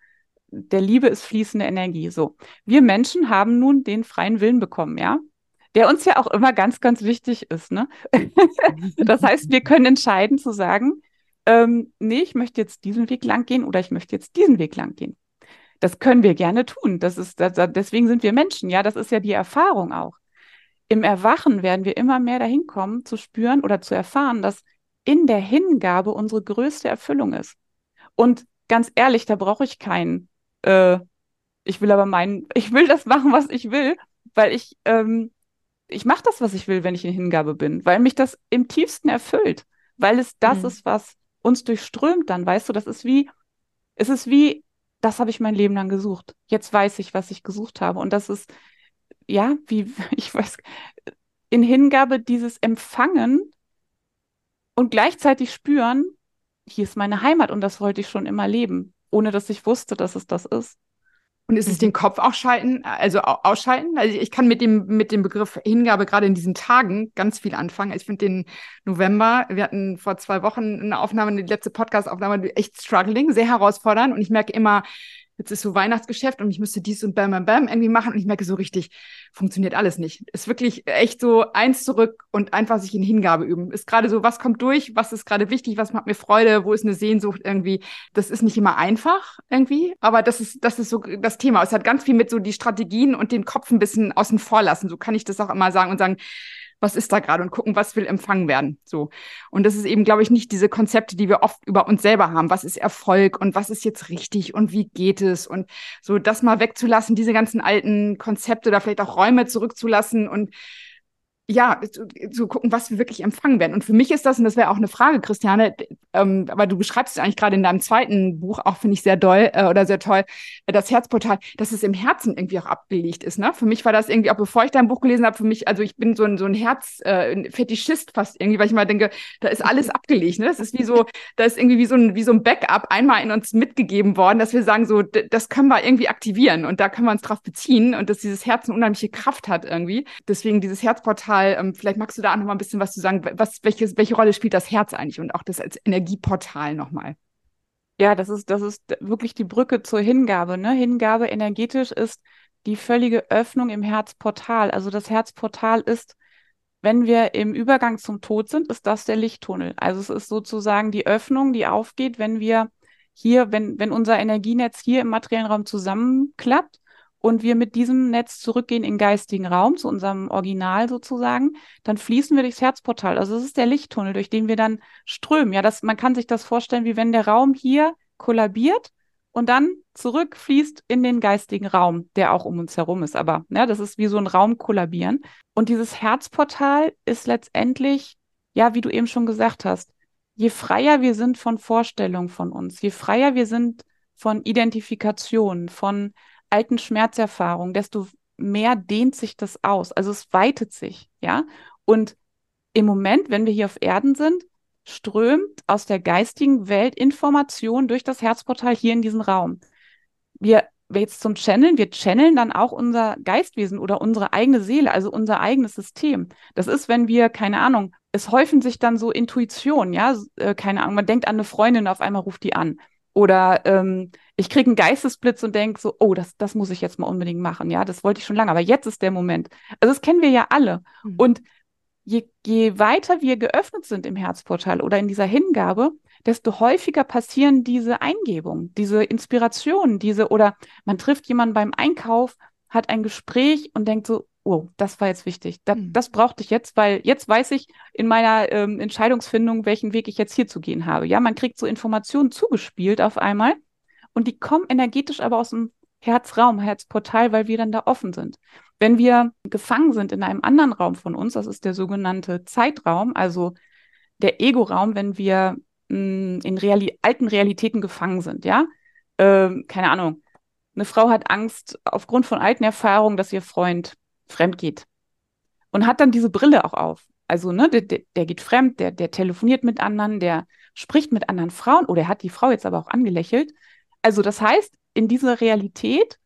der Liebe ist fließende Energie. So. Wir Menschen haben nun den freien Willen bekommen, ja? Der uns ja auch immer ganz, ganz wichtig ist, ne? das heißt, wir können entscheiden zu sagen, ähm, nee, ich möchte jetzt diesen Weg lang gehen oder ich möchte jetzt diesen Weg lang gehen. Das können wir gerne tun. Das ist, das, deswegen sind wir Menschen. Ja, das ist ja die Erfahrung auch. Im Erwachen werden wir immer mehr dahin kommen, zu spüren oder zu erfahren, dass in der Hingabe unsere größte Erfüllung ist. Und ganz ehrlich, da brauche ich keinen, äh, ich will aber meinen, ich will das machen, was ich will, weil ich, ähm, ich mache das, was ich will, wenn ich in Hingabe bin, weil mich das im tiefsten erfüllt, weil es das mhm. ist, was uns durchströmt dann, weißt du, das ist wie, es ist wie, das habe ich mein Leben lang gesucht. Jetzt weiß ich, was ich gesucht habe. Und das ist, ja, wie, ich weiß, in Hingabe dieses Empfangen und gleichzeitig spüren, hier ist meine Heimat und das wollte ich schon immer leben, ohne dass ich wusste, dass es das ist. Und ist es mhm. den Kopf auch schalten, also ausschalten? Also ich kann mit dem, mit dem Begriff Hingabe gerade in diesen Tagen ganz viel anfangen. Ich finde den November, wir hatten vor zwei Wochen eine Aufnahme, die letzte Podcast-Aufnahme, echt struggling, sehr herausfordernd. Und ich merke immer, jetzt ist so Weihnachtsgeschäft und ich müsste dies und bam, bam, bam irgendwie machen und ich merke so richtig, funktioniert alles nicht. Ist wirklich echt so eins zurück und einfach sich in Hingabe üben. Ist gerade so, was kommt durch, was ist gerade wichtig, was macht mir Freude, wo ist eine Sehnsucht irgendwie. Das ist nicht immer einfach irgendwie, aber das ist, das ist so das Thema. Es hat ganz viel mit so die Strategien und den Kopf ein bisschen außen vor lassen. So kann ich das auch immer sagen und sagen, was ist da gerade und gucken, was will empfangen werden. So. Und das ist eben, glaube ich, nicht diese Konzepte, die wir oft über uns selber haben. Was ist Erfolg und was ist jetzt richtig und wie geht es? Und so das mal wegzulassen, diese ganzen alten Konzepte oder vielleicht auch Räume zurückzulassen und ja, zu, zu, gucken, was wir wirklich empfangen werden. Und für mich ist das, und das wäre auch eine Frage, Christiane, ähm, aber du beschreibst es eigentlich gerade in deinem zweiten Buch, auch finde ich sehr doll äh, oder sehr toll, äh, das Herzportal, dass es im Herzen irgendwie auch abgelegt ist. Ne? Für mich war das irgendwie, auch bevor ich dein Buch gelesen habe, für mich, also ich bin so ein, so ein Herz-Fetischist äh, fast irgendwie, weil ich mal denke, da ist alles abgelegt. Ne? Das ist wie so, da ist irgendwie wie so ein, wie so ein Backup einmal in uns mitgegeben worden, dass wir sagen, so, das können wir irgendwie aktivieren und da können wir uns drauf beziehen und dass dieses Herz eine unheimliche Kraft hat irgendwie. Deswegen dieses Herzportal Portal. Ähm, vielleicht magst du da auch noch mal ein bisschen was zu sagen. Was, welches, welche Rolle spielt das Herz eigentlich und auch das als Energieportal nochmal? Ja, das ist, das ist wirklich die Brücke zur Hingabe. Ne? Hingabe energetisch ist die völlige Öffnung im Herzportal. Also das Herzportal ist, wenn wir im Übergang zum Tod sind, ist das der Lichttunnel. Also es ist sozusagen die Öffnung, die aufgeht, wenn wir hier, wenn, wenn unser Energienetz hier im materiellen Raum zusammenklappt und wir mit diesem Netz zurückgehen in geistigen Raum, zu unserem Original sozusagen, dann fließen wir durchs Herzportal. Also es ist der Lichttunnel, durch den wir dann strömen. Ja, das, man kann sich das vorstellen, wie wenn der Raum hier kollabiert und dann zurückfließt in den geistigen Raum, der auch um uns herum ist. Aber ja, das ist wie so ein Raum kollabieren. Und dieses Herzportal ist letztendlich, ja, wie du eben schon gesagt hast, je freier wir sind von Vorstellungen von uns, je freier wir sind von Identifikation, von alten Schmerzerfahrungen, desto mehr dehnt sich das aus. Also es weitet sich, ja. Und im Moment, wenn wir hier auf Erden sind, strömt aus der geistigen Welt Information durch das Herzportal hier in diesen Raum. Wir jetzt zum Channeln, wir channeln dann auch unser Geistwesen oder unsere eigene Seele, also unser eigenes System. Das ist, wenn wir, keine Ahnung, es häufen sich dann so Intuitionen, ja, äh, keine Ahnung, man denkt an eine Freundin, auf einmal ruft die an. Oder ähm, ich kriege einen Geistesblitz und denke so, oh, das, das muss ich jetzt mal unbedingt machen. Ja, das wollte ich schon lange, aber jetzt ist der Moment. Also das kennen wir ja alle. Mhm. Und je, je weiter wir geöffnet sind im Herzportal oder in dieser Hingabe, desto häufiger passieren diese Eingebungen, diese Inspirationen, diese, oder man trifft jemanden beim Einkauf, hat ein Gespräch und denkt so, oh, das war jetzt wichtig. Da, mhm. Das brauchte ich jetzt, weil jetzt weiß ich in meiner ähm, Entscheidungsfindung, welchen Weg ich jetzt hier zu gehen habe. Ja, man kriegt so Informationen zugespielt auf einmal und die kommen energetisch aber aus dem Herzraum, Herzportal, weil wir dann da offen sind. Wenn wir gefangen sind in einem anderen Raum von uns, das ist der sogenannte Zeitraum, also der Ego-Raum, wenn wir mh, hm, in Reali alten Realitäten gefangen sind, ja, ähm, keine Ahnung. Eine Frau hat Angst aufgrund von alten Erfahrungen, dass ihr Freund fremd geht. Und hat dann diese Brille auch auf. Also, ne, der, der geht fremd, der, der telefoniert mit anderen, der spricht mit anderen Frauen oder er hat die Frau jetzt aber auch angelächelt. Also, das heißt, in dieser Realität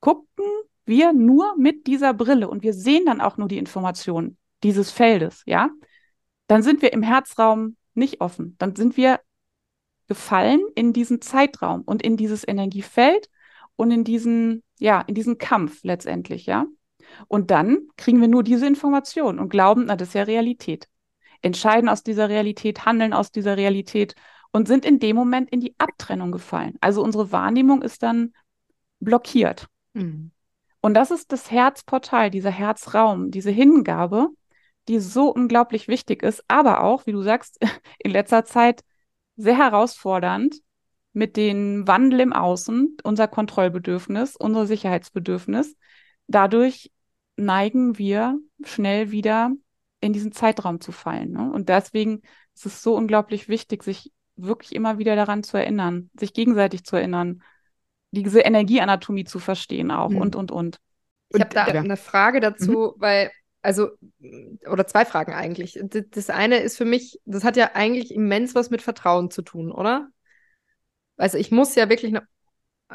gucken wir nur mit dieser Brille und wir sehen dann auch nur die Informationen dieses Feldes, ja? Dann sind wir im Herzraum nicht offen. Dann sind wir gefallen in diesen Zeitraum und in dieses Energiefeld und in diesen, ja, in diesen Kampf letztendlich, ja? Und dann kriegen wir nur diese Information und glauben, na, das ist ja Realität. Entscheiden aus dieser Realität, handeln aus dieser Realität und sind in dem Moment in die Abtrennung gefallen. Also unsere Wahrnehmung ist dann blockiert. Mhm. Und das ist das Herzportal, dieser Herzraum, diese Hingabe, die so unglaublich wichtig ist, aber auch, wie du sagst, in letzter Zeit sehr herausfordernd mit dem Wandel im Außen, unser Kontrollbedürfnis, unser Sicherheitsbedürfnis. Dadurch neigen wir schnell wieder in diesen Zeitraum zu fallen. Ne? Und deswegen ist es so unglaublich wichtig, sich wirklich immer wieder daran zu erinnern, sich gegenseitig zu erinnern, diese Energieanatomie zu verstehen auch mhm. und, und, und. Ich habe da ja. eine Frage dazu, mhm. weil, also, oder zwei Fragen eigentlich. Das eine ist für mich, das hat ja eigentlich immens was mit Vertrauen zu tun, oder? Also ich muss ja wirklich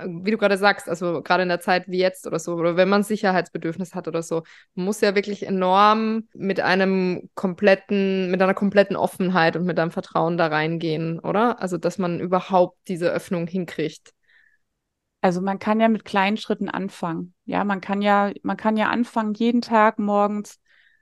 wie du gerade sagst, also gerade in der Zeit wie jetzt oder so, oder wenn man Sicherheitsbedürfnis hat oder so, muss ja wirklich enorm mit einem kompletten, mit einer kompletten Offenheit und mit einem Vertrauen da reingehen, oder? Also, dass man überhaupt diese Öffnung hinkriegt. Also man kann ja mit kleinen Schritten anfangen. Ja, man kann ja, man kann ja anfangen, jeden Tag morgens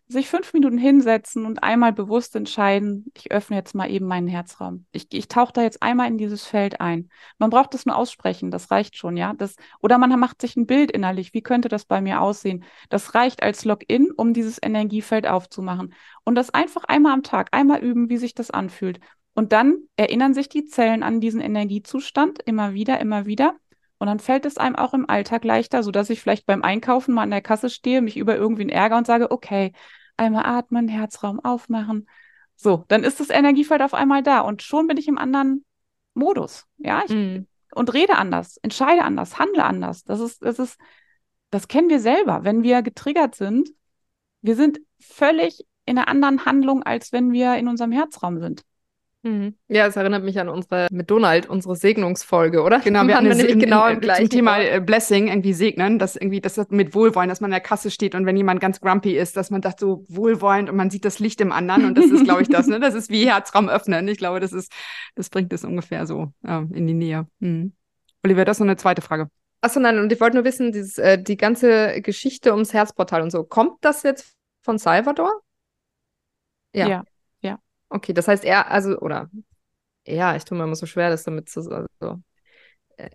sich fünf Minuten hinsetzen und einmal bewusst entscheiden, ich öffne jetzt mal eben meinen Herzraum. Ich, ich tauche da jetzt einmal in dieses Feld ein. Man braucht das nur aussprechen, das reicht schon, ja. Das, oder man macht sich ein Bild innerlich, wie könnte das bei mir aussehen? Das reicht als Login, um dieses Energiefeld aufzumachen. Und das einfach einmal am Tag, einmal üben, wie sich das anfühlt. Und dann erinnern sich die Zellen an diesen Energiezustand immer wieder, immer wieder. Und dann fällt es einem auch im Alltag leichter, sodass ich vielleicht beim Einkaufen mal an der Kasse stehe, mich über irgendwen ärgere und sage, okay, einmal atmen, Herzraum aufmachen. So, dann ist das Energiefeld auf einmal da und schon bin ich im anderen Modus. Ja, ich, mm. und rede anders, entscheide anders, handle anders. Das ist, das ist, das kennen wir selber. Wenn wir getriggert sind, wir sind völlig in einer anderen Handlung, als wenn wir in unserem Herzraum sind. Mhm. Ja, es erinnert mich an unsere mit Donald, unsere Segnungsfolge, oder? Genau, wir hatten nämlich genau im gleichen zum Thema äh, Blessing irgendwie segnen, dass irgendwie das mit Wohlwollen, dass man in der Kasse steht und wenn jemand ganz grumpy ist, dass man sagt so wohlwollend und man sieht das Licht im anderen und das ist, glaube ich, das. Ne, das ist wie Herzraum öffnen. Ich glaube, das ist, das bringt es ungefähr so äh, in die Nähe. Mhm. Oliver, das ist noch eine zweite Frage. Achso, nein, und ich wollte nur wissen, dieses, äh, die ganze Geschichte ums Herzportal und so, kommt das jetzt von Salvador? Ja. ja. Okay, das heißt er, also, oder ja, ich tue mir immer so schwer, das damit zu sagen. Also,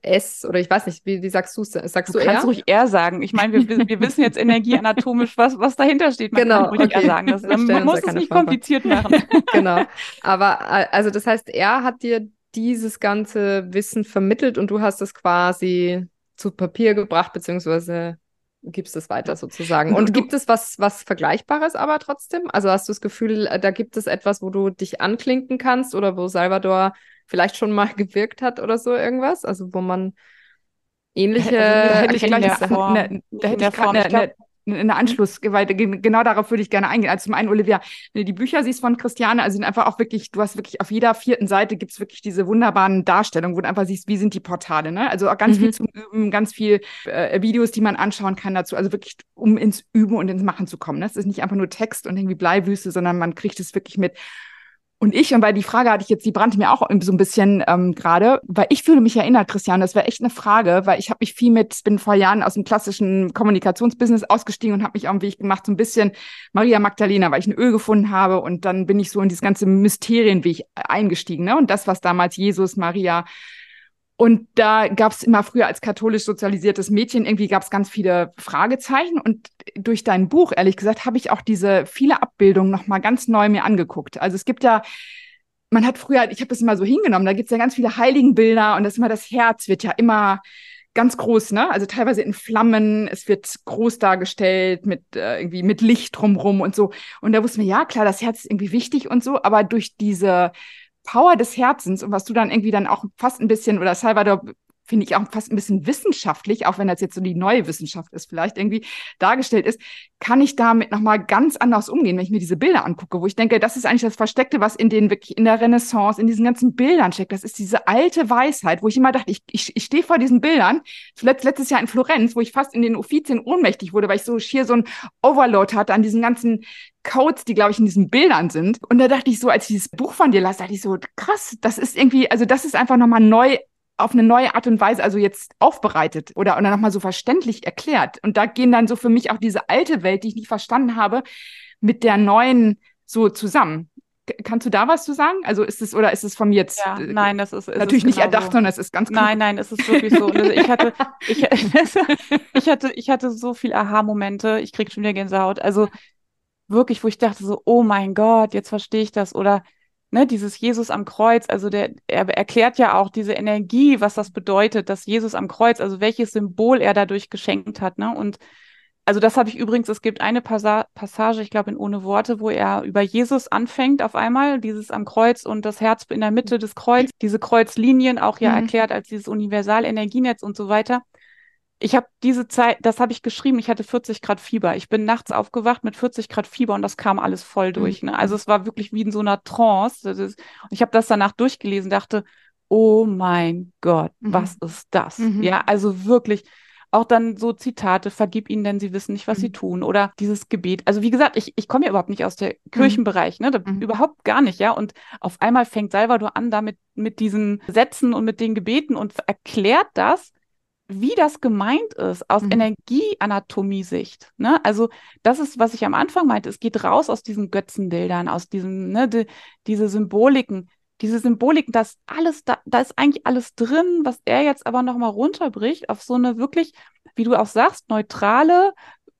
S oder ich weiß nicht, wie, wie sagst du es? Sagst du, du kannst ruhig R sagen. Ich meine, wir, wir wissen jetzt energieanatomisch, was, was dahinter steht. Man genau, kann ruhig okay. R sagen. Das, man muss es nicht Frage. kompliziert machen. genau. Aber also das heißt, er hat dir dieses ganze Wissen vermittelt und du hast es quasi zu Papier gebracht, beziehungsweise gibst es weiter sozusagen. Und gibt es was, was Vergleichbares aber trotzdem? Also hast du das Gefühl, äh, da gibt es etwas, wo du dich anklinken kannst oder wo Salvador vielleicht schon mal gewirkt hat oder so irgendwas? Also wo man ähnliche also, hätte ich gleich Form, eine, da gerade eine, eine Anschluss, weil genau darauf würde ich gerne eingehen. Also zum einen, Olivia, wenn du die Bücher siehst von Christiane, also sind einfach auch wirklich, du hast wirklich auf jeder vierten Seite gibt es wirklich diese wunderbaren Darstellungen, wo du einfach siehst, wie sind die Portale, ne? Also auch ganz mhm. viel zum Üben, ganz viel äh, Videos, die man anschauen kann dazu, also wirklich, um ins Üben und ins Machen zu kommen. Ne? Das ist nicht einfach nur Text und irgendwie Bleiwüste, sondern man kriegt es wirklich mit. Und ich, und weil die Frage hatte ich jetzt, die brannte mir auch so ein bisschen ähm, gerade, weil ich fühle mich erinnert, Christian, das wäre echt eine Frage, weil ich habe mich viel mit, bin vor Jahren aus dem klassischen Kommunikationsbusiness ausgestiegen und habe mich auf den Weg gemacht, so ein bisschen Maria Magdalena, weil ich ein Öl gefunden habe und dann bin ich so in dieses ganze Mysterienweg eingestiegen. Ne? Und das, was damals Jesus, Maria, und da gab es immer früher als katholisch sozialisiertes Mädchen, irgendwie gab es ganz viele Fragezeichen. Und durch dein Buch, ehrlich gesagt, habe ich auch diese viele Abbildungen nochmal ganz neu mir angeguckt. Also es gibt ja, man hat früher, ich habe das immer so hingenommen, da gibt es ja ganz viele Heiligenbilder und das immer das Herz wird ja immer ganz groß, ne? Also teilweise in Flammen, es wird groß dargestellt mit äh, irgendwie mit Licht drumrum und so. Und da wussten wir, ja klar, das Herz ist irgendwie wichtig und so, aber durch diese Power des Herzens und was du dann irgendwie dann auch fast ein bisschen, oder Salvador finde ich auch fast ein bisschen wissenschaftlich, auch wenn das jetzt so die neue Wissenschaft ist, vielleicht irgendwie dargestellt ist, kann ich damit nochmal ganz anders umgehen, wenn ich mir diese Bilder angucke, wo ich denke, das ist eigentlich das Versteckte, was in den wirklich in der Renaissance, in diesen ganzen Bildern steckt. Das ist diese alte Weisheit, wo ich immer dachte, ich, ich, ich stehe vor diesen Bildern, zuletzt letztes Jahr in Florenz, wo ich fast in den Uffizien ohnmächtig wurde, weil ich so schier so ein Overload hatte an diesen ganzen Codes, die, glaube ich, in diesen Bildern sind. Und da dachte ich so, als ich dieses Buch von dir las, dachte ich so, krass, das ist irgendwie, also das ist einfach nochmal neu auf eine neue Art und Weise also jetzt aufbereitet oder, oder nochmal so verständlich erklärt. Und da gehen dann so für mich auch diese alte Welt, die ich nicht verstanden habe, mit der neuen so zusammen. Kannst du da was zu sagen? Also ist es oder ist es von mir jetzt? Ja, äh, nein, das ist, ist natürlich nicht genau erdacht, so. sondern es ist ganz klar. Nein, nein, es ist wirklich so. Also ich hatte, ich, ich hatte, ich hatte so viel Aha-Momente. Ich krieg schon wieder Gänsehaut. Also wirklich, wo ich dachte so, oh mein Gott, jetzt verstehe ich das oder ne, dieses Jesus am Kreuz. Also der, er erklärt ja auch diese Energie, was das bedeutet, dass Jesus am Kreuz, also welches Symbol er dadurch geschenkt hat, ne? Und also das habe ich übrigens, es gibt eine Passa Passage, ich glaube in Ohne Worte, wo er über Jesus anfängt auf einmal, dieses am Kreuz und das Herz in der Mitte des Kreuz, diese Kreuzlinien auch ja mhm. erklärt als dieses Universalenergienetz und so weiter. Ich habe diese Zeit, das habe ich geschrieben, ich hatte 40 Grad Fieber. Ich bin nachts aufgewacht mit 40 Grad Fieber und das kam alles voll mhm. durch. Ne? Also es war wirklich wie in so einer Trance. Ist, ich habe das danach durchgelesen, dachte, oh mein Gott, mhm. was ist das? Mhm. Ja, also wirklich, auch dann so Zitate, vergib ihnen, denn sie wissen nicht, was mhm. sie tun. Oder dieses Gebet. Also wie gesagt, ich, ich komme ja überhaupt nicht aus der mhm. Kirchenbereich, ne? Da, mhm. Überhaupt gar nicht, ja. Und auf einmal fängt Salvador an, damit mit diesen Sätzen und mit den Gebeten und erklärt das, wie das gemeint ist aus mhm. Energieanatomie-Sicht. Ne? Also das ist, was ich am Anfang meinte. Es geht raus aus diesen Götzenbildern, aus diesen, ne, die, diese Symboliken diese Symbolik, das alles, da, da ist eigentlich alles drin, was er jetzt aber nochmal runterbricht auf so eine wirklich, wie du auch sagst, neutrale,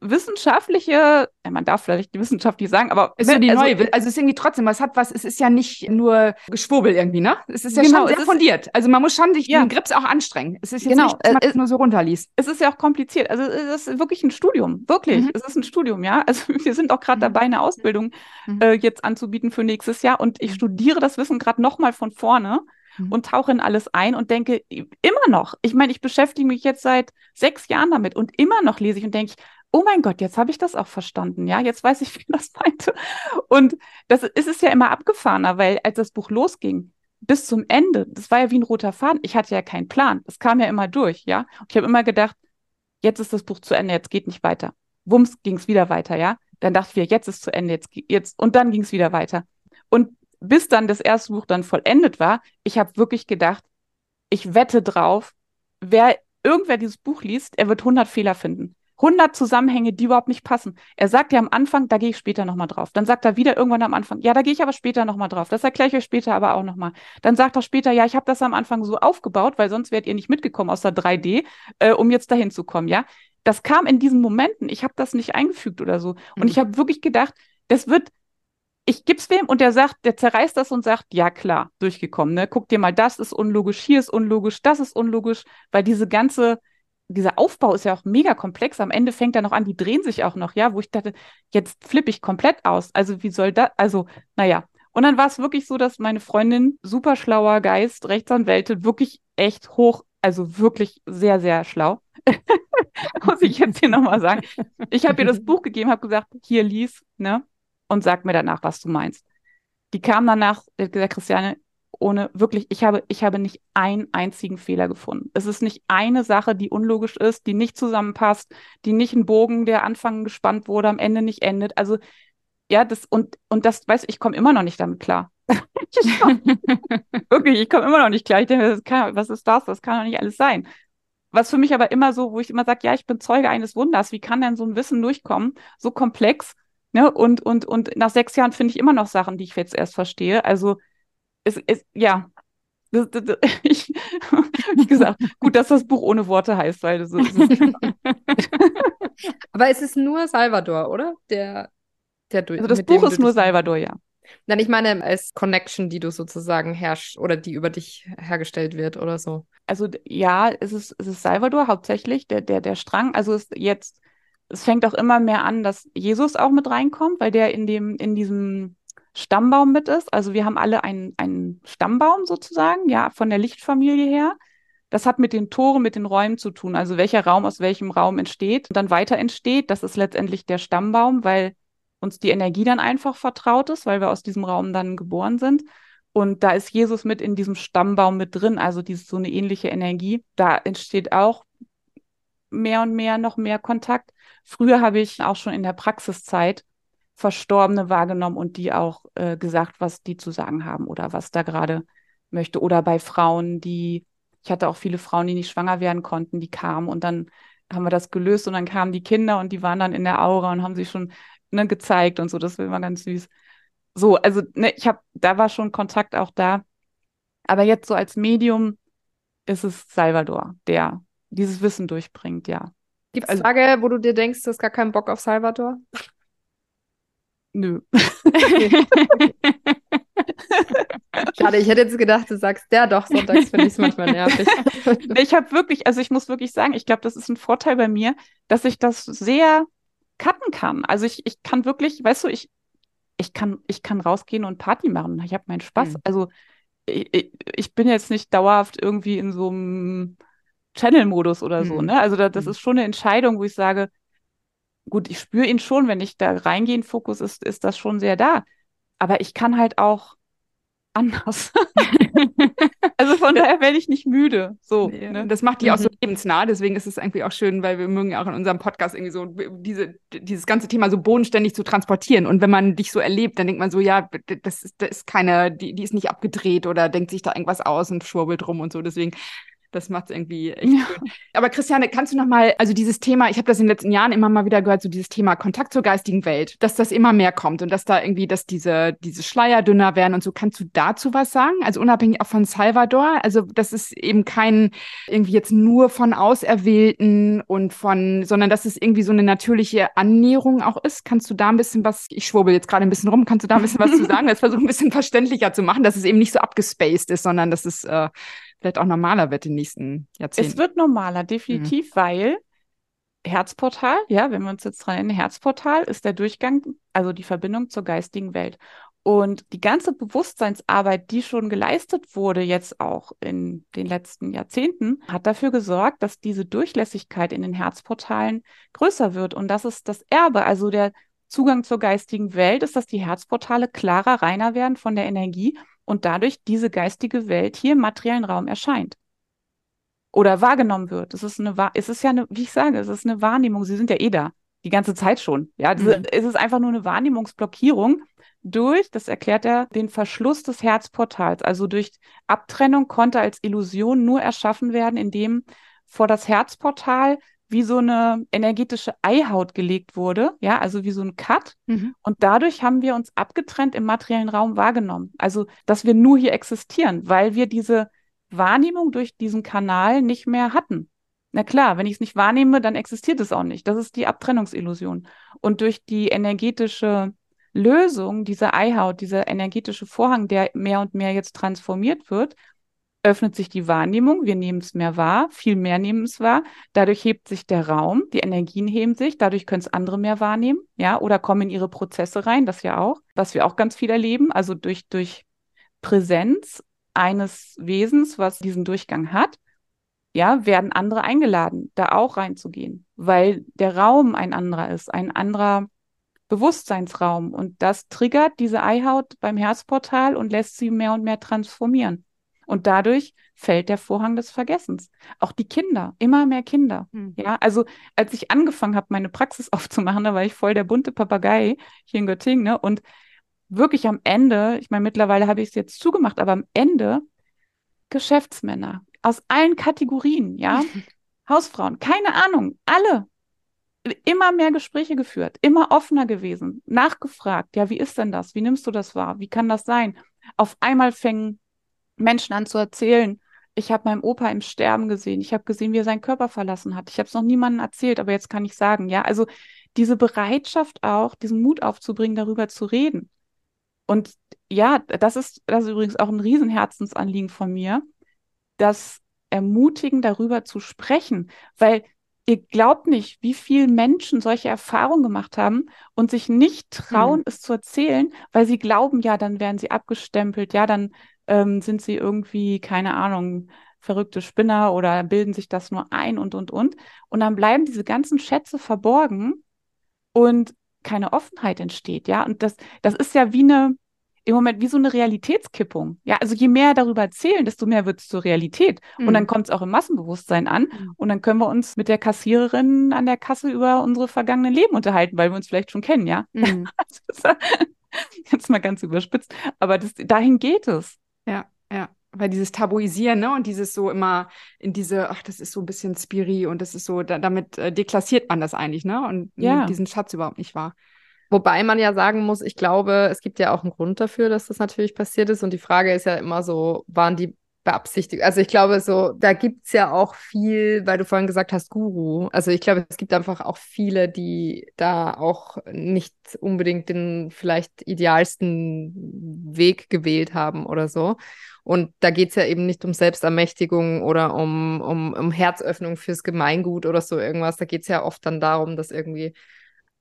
wissenschaftliche, ja, man darf vielleicht die Wissenschaft nicht sagen, aber ist so die also, neue, also es ist irgendwie trotzdem, was hat was, es ist ja nicht nur Geschwurbel irgendwie, ne? Es ist ja genau, schon sehr fundiert. Also man muss schon sich ja. den Grips auch anstrengen. Es ist jetzt genau. nicht, dass man es nur so runterliest. Es ist ja auch kompliziert. Also es ist wirklich ein Studium, wirklich. Mhm. Es ist ein Studium, ja. Also wir sind auch gerade mhm. dabei, eine Ausbildung mhm. äh, jetzt anzubieten für nächstes Jahr und ich mhm. studiere das Wissen gerade nochmal von vorne mhm. und tauche in alles ein und denke immer noch, ich meine, ich beschäftige mich jetzt seit sechs Jahren damit und immer noch lese ich und denke oh mein Gott, jetzt habe ich das auch verstanden, ja, jetzt weiß ich, wie das meinte. Und das ist es ja immer abgefahrener, weil als das Buch losging, bis zum Ende, das war ja wie ein roter Faden. Ich hatte ja keinen Plan. Das kam ja immer durch, ja. Ich habe immer gedacht, jetzt ist das Buch zu Ende, jetzt geht nicht weiter. Wumms ging es wieder weiter, ja. Dann dachte ich mir, jetzt ist zu Ende, jetzt, jetzt, und dann ging es wieder weiter. Und bis dann das erste Buch dann vollendet war, ich habe wirklich gedacht, ich wette drauf, wer irgendwer dieses Buch liest, er wird 100 Fehler finden. 100 Zusammenhänge, die überhaupt nicht passen. Er sagt ja am Anfang, da gehe ich später nochmal drauf. Dann sagt er wieder irgendwann am Anfang, ja, da gehe ich aber später nochmal drauf. Das erkläre ich euch später aber auch nochmal. Dann sagt er später, ja, ich habe das am Anfang so aufgebaut, weil sonst wärt ihr nicht mitgekommen aus der 3D, äh, um jetzt dahin zu kommen, ja. Das kam in diesen Momenten. Ich habe das nicht eingefügt oder so. Und mhm. ich habe wirklich gedacht, das wird ich gib's wem und der sagt, der zerreißt das und sagt, ja klar, durchgekommen, ne? Guck dir mal, das ist unlogisch, hier ist unlogisch, das ist unlogisch, weil diese ganze dieser Aufbau ist ja auch mega komplex. Am Ende fängt er noch an, die drehen sich auch noch, ja, wo ich dachte, jetzt flippe ich komplett aus. Also wie soll das, also, naja. Und dann war es wirklich so, dass meine Freundin, super schlauer Geist, Rechtsanwälte, wirklich echt hoch, also wirklich sehr, sehr schlau. Muss ich jetzt hier nochmal sagen. Ich habe ihr das Buch gegeben, habe gesagt, hier lies, ne? Und sag mir danach, was du meinst. Die kam danach, hat gesagt, Christiane, ohne wirklich, ich habe, ich habe nicht einen einzigen Fehler gefunden. Es ist nicht eine Sache, die unlogisch ist, die nicht zusammenpasst, die nicht ein Bogen, der Anfang gespannt wurde, am Ende nicht endet. Also, ja, das, und, und das, weiß ich komme immer noch nicht damit klar. wirklich, ich komme immer noch nicht klar. Ich denke, kann, was ist das? Das kann doch nicht alles sein. Was für mich aber immer so, wo ich immer sage, ja, ich bin Zeuge eines Wunders. Wie kann denn so ein Wissen durchkommen? So komplex. Ne? Und, und, und nach sechs Jahren finde ich immer noch Sachen, die ich jetzt erst verstehe. Also es, es, ja, ich, wie gesagt, gut, dass das Buch ohne Worte heißt, weil das ist. Aber es ist nur Salvador, oder? Der, der durch. Also das Buch ist nur Salvador, ja. Nein, ich meine als Connection, die du sozusagen herrschst oder die über dich hergestellt wird oder so. Also ja, es ist, es ist Salvador hauptsächlich, der, der, der Strang. Also es jetzt, es fängt auch immer mehr an, dass Jesus auch mit reinkommt, weil der in dem, in diesem Stammbaum mit ist. Also wir haben alle einen, einen Stammbaum sozusagen, ja, von der Lichtfamilie her. Das hat mit den Toren, mit den Räumen zu tun, also welcher Raum aus welchem Raum entsteht und dann weiter entsteht. Das ist letztendlich der Stammbaum, weil uns die Energie dann einfach vertraut ist, weil wir aus diesem Raum dann geboren sind. Und da ist Jesus mit in diesem Stammbaum mit drin, also diese, so eine ähnliche Energie. Da entsteht auch mehr und mehr, noch mehr Kontakt. Früher habe ich auch schon in der Praxiszeit Verstorbene wahrgenommen und die auch äh, gesagt, was die zu sagen haben oder was da gerade möchte. Oder bei Frauen, die, ich hatte auch viele Frauen, die nicht schwanger werden konnten, die kamen und dann haben wir das gelöst und dann kamen die Kinder und die waren dann in der Aura und haben sich schon ne, gezeigt und so. Das war immer ganz süß. So, also ne, ich habe, da war schon Kontakt auch da. Aber jetzt so als Medium ist es Salvador, der dieses Wissen durchbringt, ja. Gibt es also, Tage, wo du dir denkst, du hast gar keinen Bock auf Salvador? Nö. Schade, ich hätte jetzt gedacht, du sagst, ja doch, sonntags finde ich es manchmal nervig. ich habe wirklich, also ich muss wirklich sagen, ich glaube, das ist ein Vorteil bei mir, dass ich das sehr cutten kann. Also ich, ich kann wirklich, weißt du, ich, ich kann, ich kann rausgehen und Party machen. Ich habe meinen Spaß. Mhm. Also ich, ich, bin jetzt nicht dauerhaft irgendwie in so einem Channel-Modus oder so. Mhm. Ne? Also da, das mhm. ist schon eine Entscheidung, wo ich sage, gut, ich spüre ihn schon, wenn ich da reingehe in Fokus, ist, ist das schon sehr da. Aber ich kann halt auch anders. also von daher werde ich nicht müde. So, nee, ne? Das macht die mhm. auch so mhm. lebensnah. Deswegen ist es irgendwie auch schön, weil wir mögen ja auch in unserem Podcast irgendwie so diese, dieses ganze Thema so bodenständig zu transportieren. Und wenn man dich so erlebt, dann denkt man so, ja, das ist, das ist keine, die, die ist nicht abgedreht oder denkt sich da irgendwas aus und schwurbelt rum und so. Deswegen das macht es irgendwie echt ja. schön. Aber Christiane, kannst du noch mal, also dieses Thema, ich habe das in den letzten Jahren immer mal wieder gehört, so dieses Thema Kontakt zur geistigen Welt, dass das immer mehr kommt und dass da irgendwie, dass diese, diese Schleier dünner werden und so. Kannst du dazu was sagen? Also unabhängig auch von Salvador? Also das ist eben kein irgendwie jetzt nur von Auserwählten und von, sondern dass es irgendwie so eine natürliche Annäherung auch ist. Kannst du da ein bisschen was, ich schwurbel jetzt gerade ein bisschen rum, kannst du da ein bisschen was zu sagen? Das versuche ein bisschen verständlicher zu machen, dass es eben nicht so abgespaced ist, sondern dass es äh, vielleicht auch normaler wird in den nächsten Jahrzehnten. Es wird normaler, definitiv, mhm. weil Herzportal, ja, wenn wir uns jetzt dran erinnern, Herzportal ist der Durchgang, also die Verbindung zur geistigen Welt. Und die ganze Bewusstseinsarbeit, die schon geleistet wurde, jetzt auch in den letzten Jahrzehnten, hat dafür gesorgt, dass diese Durchlässigkeit in den Herzportalen größer wird. Und das ist das Erbe, also der Zugang zur geistigen Welt, ist, dass die Herzportale klarer, reiner werden von der Energie und dadurch diese geistige Welt hier im materiellen Raum erscheint oder wahrgenommen wird. Es ist eine, es ist ja eine, wie ich sage, es ist eine Wahrnehmung. Sie sind ja eh da, die ganze Zeit schon. Ja, mhm. es ist einfach nur eine Wahrnehmungsblockierung durch, das erklärt er, den Verschluss des Herzportals. Also durch Abtrennung konnte als Illusion nur erschaffen werden, indem vor das Herzportal wie so eine energetische Eihaut gelegt wurde, ja, also wie so ein Cut. Mhm. Und dadurch haben wir uns abgetrennt im materiellen Raum wahrgenommen. Also, dass wir nur hier existieren, weil wir diese Wahrnehmung durch diesen Kanal nicht mehr hatten. Na klar, wenn ich es nicht wahrnehme, dann existiert es auch nicht. Das ist die Abtrennungsillusion. Und durch die energetische Lösung dieser Eihaut, dieser energetische Vorhang, der mehr und mehr jetzt transformiert wird, öffnet sich die Wahrnehmung, wir nehmen es mehr wahr, viel mehr nehmen es wahr. Dadurch hebt sich der Raum, die Energien heben sich, dadurch können es andere mehr wahrnehmen, ja, oder kommen in ihre Prozesse rein, das ja auch, was wir auch ganz viel erleben, also durch, durch Präsenz eines Wesens, was diesen Durchgang hat, ja, werden andere eingeladen, da auch reinzugehen, weil der Raum ein anderer ist, ein anderer Bewusstseinsraum und das triggert diese Eihaut beim Herzportal und lässt sie mehr und mehr transformieren. Und dadurch fällt der Vorhang des Vergessens. Auch die Kinder, immer mehr Kinder. Mhm. Ja, also als ich angefangen habe, meine Praxis aufzumachen, da war ich voll der bunte Papagei hier in Göttingen. Ne? Und wirklich am Ende, ich meine, mittlerweile habe ich es jetzt zugemacht, aber am Ende Geschäftsmänner aus allen Kategorien, ja, Hausfrauen, keine Ahnung, alle immer mehr Gespräche geführt, immer offener gewesen, nachgefragt, ja, wie ist denn das? Wie nimmst du das wahr? Wie kann das sein? Auf einmal fängen Menschen an zu erzählen. Ich habe meinen Opa im Sterben gesehen. Ich habe gesehen, wie er seinen Körper verlassen hat. Ich habe es noch niemandem erzählt, aber jetzt kann ich sagen, ja, also diese Bereitschaft auch, diesen Mut aufzubringen, darüber zu reden. Und ja, das ist, das ist übrigens auch ein Riesenherzensanliegen von mir, das Ermutigen, darüber zu sprechen, weil ihr glaubt nicht, wie viele Menschen solche Erfahrungen gemacht haben und sich nicht trauen, hm. es zu erzählen, weil sie glauben, ja, dann werden sie abgestempelt, ja, dann ähm, sind sie irgendwie, keine Ahnung, verrückte Spinner oder bilden sich das nur ein und, und, und. Und dann bleiben diese ganzen Schätze verborgen und keine Offenheit entsteht, ja. Und das, das ist ja wie eine, im Moment wie so eine Realitätskippung. Ja, also je mehr darüber erzählen, desto mehr wird es zur Realität. Mhm. Und dann kommt es auch im Massenbewusstsein an. Mhm. Und dann können wir uns mit der Kassiererin an der Kasse über unsere vergangenen Leben unterhalten, weil wir uns vielleicht schon kennen, ja. Mhm. Jetzt mal ganz überspitzt. Aber das, dahin geht es. Ja, ja. Weil dieses Tabuisieren, ne, und dieses so immer in diese, ach, das ist so ein bisschen Spiri und das ist so, da, damit äh, deklassiert man das eigentlich, ne? Und ja. diesen Schatz überhaupt nicht wahr. Wobei man ja sagen muss, ich glaube, es gibt ja auch einen Grund dafür, dass das natürlich passiert ist. Und die Frage ist ja immer so, waren die beabsichtigt? Also ich glaube so, da gibt es ja auch viel, weil du vorhin gesagt hast, Guru. Also ich glaube, es gibt einfach auch viele, die da auch nicht unbedingt den vielleicht idealsten Weg gewählt haben oder so. Und da geht es ja eben nicht um Selbstermächtigung oder um, um, um Herzöffnung fürs Gemeingut oder so irgendwas. Da geht es ja oft dann darum, dass irgendwie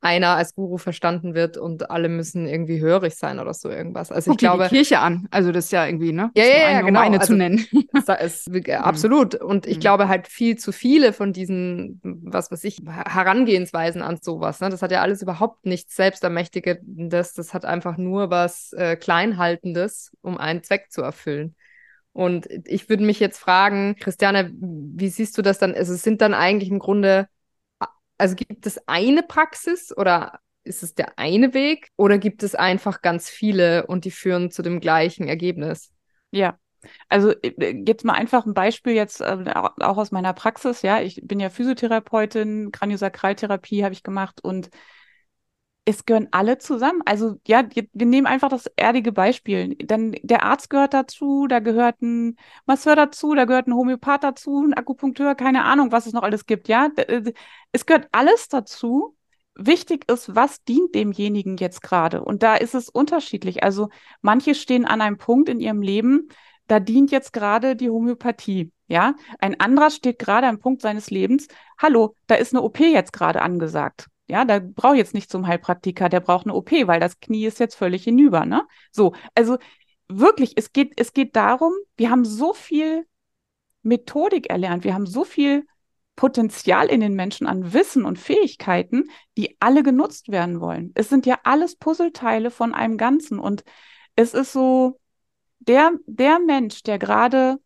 einer als Guru verstanden wird und alle müssen irgendwie hörig sein oder so irgendwas. Also Guck ich glaube die Kirche an, also das ist ja irgendwie ne, ja, ja, ja, eine, genau. um eine also, zu nennen. Ist, mhm. absolut. Und ich mhm. glaube halt viel zu viele von diesen, was weiß ich, Herangehensweisen an sowas. Ne? Das hat ja alles überhaupt nichts selbstermächtigendes. Das hat einfach nur was äh, kleinhaltendes, um einen Zweck zu erfüllen. Und ich würde mich jetzt fragen, Christiane, wie siehst du das dann? Also es sind dann eigentlich im Grunde also gibt es eine Praxis oder ist es der eine Weg oder gibt es einfach ganz viele und die führen zu dem gleichen Ergebnis? Ja, also äh, jetzt mal einfach ein Beispiel jetzt äh, auch aus meiner Praxis. Ja, ich bin ja Physiotherapeutin, Kraniosakraltherapie habe ich gemacht und es gehören alle zusammen. Also ja, wir nehmen einfach das erdige Beispiel. Dann der Arzt gehört dazu, da gehört ein Masseur dazu, da gehört ein Homöopath dazu, ein Akupunkteur, keine Ahnung, was es noch alles gibt. Ja, äh, es gehört alles dazu. Wichtig ist, was dient demjenigen jetzt gerade? Und da ist es unterschiedlich. Also manche stehen an einem Punkt in ihrem Leben, da dient jetzt gerade die Homöopathie. Ja, ein anderer steht gerade am Punkt seines Lebens. Hallo, da ist eine OP jetzt gerade angesagt. Ja, da braucht jetzt nicht zum Heilpraktiker, der braucht eine OP, weil das Knie ist jetzt völlig hinüber, ne? So, also wirklich, es geht, es geht darum, wir haben so viel Methodik erlernt, wir haben so viel Potenzial in den Menschen an Wissen und Fähigkeiten, die alle genutzt werden wollen. Es sind ja alles Puzzleteile von einem Ganzen und es ist so, der, der Mensch, der gerade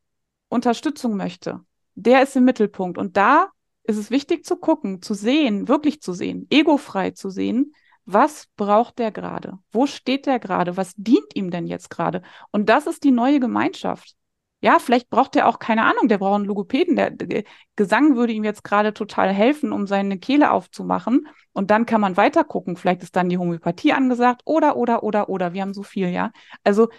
Unterstützung möchte, der ist im Mittelpunkt und da ist es wichtig zu gucken, zu sehen, wirklich zu sehen, egofrei zu sehen, was braucht der gerade? Wo steht der gerade? Was dient ihm denn jetzt gerade? Und das ist die neue Gemeinschaft. Ja, vielleicht braucht er auch keine Ahnung, der braucht einen Logopäden. Der, der Gesang würde ihm jetzt gerade total helfen, um seine Kehle aufzumachen. Und dann kann man weiter gucken. Vielleicht ist dann die Homöopathie angesagt oder, oder, oder, oder. Wir haben so viel, ja. Also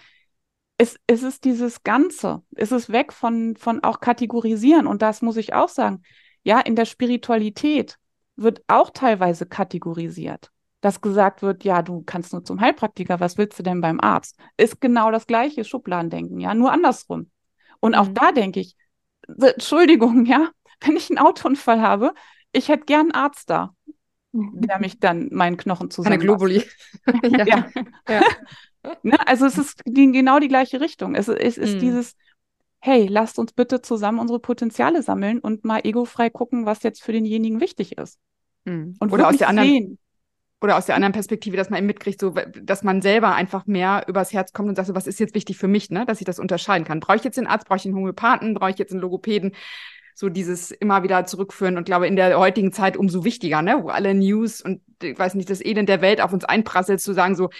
es, es ist dieses Ganze. Es ist weg von, von auch kategorisieren. Und das muss ich auch sagen. Ja, in der Spiritualität wird auch teilweise kategorisiert. Dass gesagt wird, ja, du kannst nur zum Heilpraktiker, was willst du denn beim Arzt? Ist genau das gleiche Schubladendenken, ja, nur andersrum. Und auch mhm. da denke ich, Entschuldigung, ja, wenn ich einen Autounfall habe, ich hätte gern einen Arzt da, der mich dann meinen Knochen zusammen. Eine Globuli. ja. ja. ja. ne? Also es ist die, genau die gleiche Richtung. Es, es ist mhm. dieses, hey, lasst uns bitte zusammen unsere Potenziale sammeln und mal egofrei gucken, was jetzt für denjenigen wichtig ist. Mhm. Und oder aus der anderen sehen. oder aus der anderen Perspektive, dass man eben mitkriegt, so dass man selber einfach mehr übers Herz kommt und sagt, so, was ist jetzt wichtig für mich, ne? dass ich das unterscheiden kann. Brauche ich jetzt einen Arzt, brauche ich einen Homöopathen, brauche ich jetzt einen Logopäden? So dieses immer wieder zurückführen und glaube in der heutigen Zeit umso wichtiger, ne, wo alle News und ich weiß nicht, das Elend der Welt auf uns einprasselt, zu sagen so,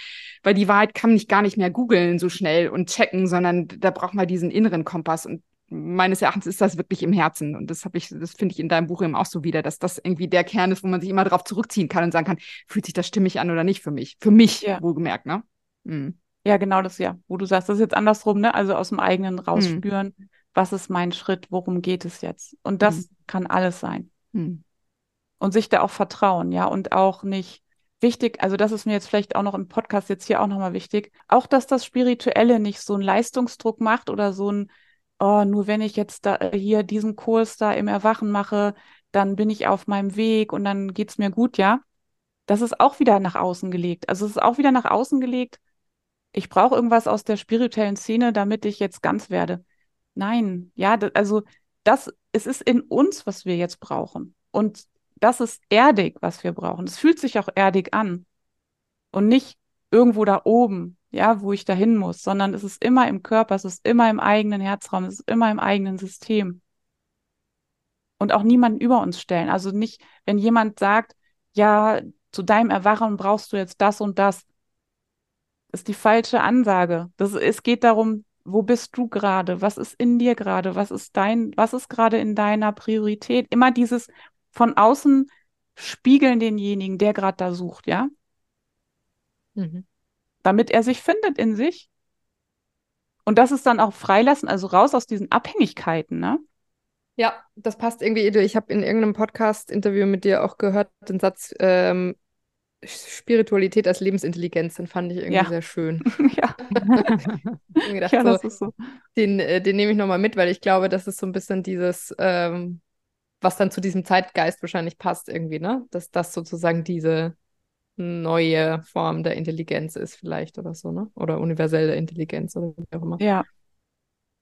weil die Wahrheit kann ich gar nicht mehr googeln so schnell und checken, sondern da braucht man diesen inneren Kompass und meines Erachtens ist das wirklich im Herzen und das habe ich, das finde ich in deinem Buch eben auch so wieder, dass das irgendwie der Kern ist, wo man sich immer darauf zurückziehen kann und sagen kann, fühlt sich das stimmig an oder nicht für mich, für mich ja. wohlgemerkt, ne? Mhm. Ja, genau das ja, wo du sagst, das ist jetzt andersrum, ne? Also aus dem eigenen mhm. rausspüren. Mhm was ist mein Schritt, worum geht es jetzt? Und das mhm. kann alles sein. Mhm. Und sich da auch vertrauen, ja, und auch nicht wichtig, also das ist mir jetzt vielleicht auch noch im Podcast jetzt hier auch nochmal wichtig, auch dass das Spirituelle nicht so einen Leistungsdruck macht oder so ein, oh, nur wenn ich jetzt da äh, hier diesen Kurs da im Erwachen mache, dann bin ich auf meinem Weg und dann geht es mir gut, ja. Das ist auch wieder nach außen gelegt. Also es ist auch wieder nach außen gelegt, ich brauche irgendwas aus der spirituellen Szene, damit ich jetzt ganz werde. Nein, ja, also das, es ist in uns, was wir jetzt brauchen. Und das ist erdig, was wir brauchen. Es fühlt sich auch erdig an. Und nicht irgendwo da oben, ja, wo ich dahin muss, sondern es ist immer im Körper, es ist immer im eigenen Herzraum, es ist immer im eigenen System. Und auch niemanden über uns stellen. Also nicht, wenn jemand sagt, ja, zu deinem Erwachen brauchst du jetzt das und das, ist die falsche Ansage. Das, es geht darum, wo bist du gerade? Was ist in dir gerade? Was ist dein, was ist gerade in deiner Priorität? Immer dieses von außen spiegeln denjenigen, der gerade da sucht, ja? Mhm. Damit er sich findet in sich. Und das ist dann auch freilassen, also raus aus diesen Abhängigkeiten, ne? Ja, das passt irgendwie. Ich habe in irgendeinem Podcast-Interview mit dir auch gehört, den Satz, ähm, Spiritualität als Lebensintelligenz, den fand ich irgendwie ja. sehr schön. ja. gedacht, ja, das so, ist so. Den, äh, den nehme ich nochmal mit, weil ich glaube, das ist so ein bisschen dieses, ähm, was dann zu diesem Zeitgeist wahrscheinlich passt irgendwie, ne? Dass das sozusagen diese neue Form der Intelligenz ist vielleicht oder so, ne? Oder universelle Intelligenz oder wie auch immer. Ja,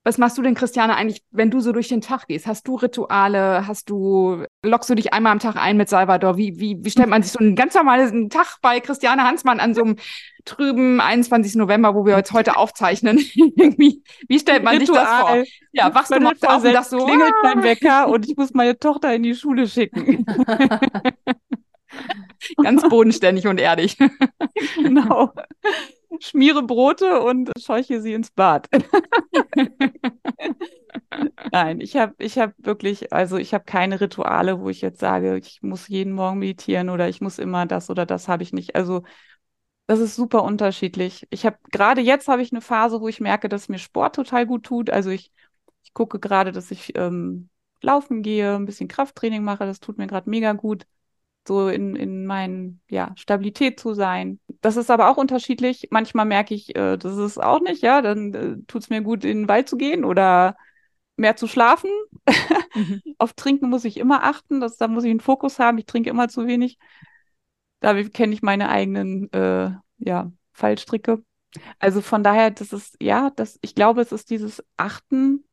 was machst du denn, Christiane, eigentlich, wenn du so durch den Tag gehst? Hast du Rituale? Hast du, lockst du dich einmal am Tag ein mit Salvador? Wie, wie, wie stellt man sich so einen ganz normalen Tag bei Christiane Hansmann an so einem trüben 21. November, wo wir jetzt heute aufzeichnen? wie, wie stellt man Ritual. sich das vor? Ja, wachst du morgens auf und sagst so, klingelt mein Wecker und ich muss meine Tochter in die Schule schicken. Ganz bodenständig und erdig. genau schmiere Brote und scheuche sie ins Bad. Nein, ich habe ich hab wirklich, also ich habe keine Rituale, wo ich jetzt sage, ich muss jeden Morgen meditieren oder ich muss immer das oder das habe ich nicht. Also das ist super unterschiedlich. Ich habe gerade jetzt habe ich eine Phase, wo ich merke, dass mir Sport total gut tut. Also ich, ich gucke gerade, dass ich ähm, laufen gehe, ein bisschen Krafttraining mache. Das tut mir gerade mega gut so in, in meinen, ja, Stabilität zu sein. Das ist aber auch unterschiedlich. Manchmal merke ich, äh, das ist auch nicht, ja, dann äh, tut es mir gut, in den Wald zu gehen oder mehr zu schlafen. Mhm. Auf Trinken muss ich immer achten, das, da muss ich einen Fokus haben. Ich trinke immer zu wenig. Da kenne ich meine eigenen, äh, ja, Fallstricke. Also von daher, das ist, ja, das, ich glaube, es ist dieses Achten,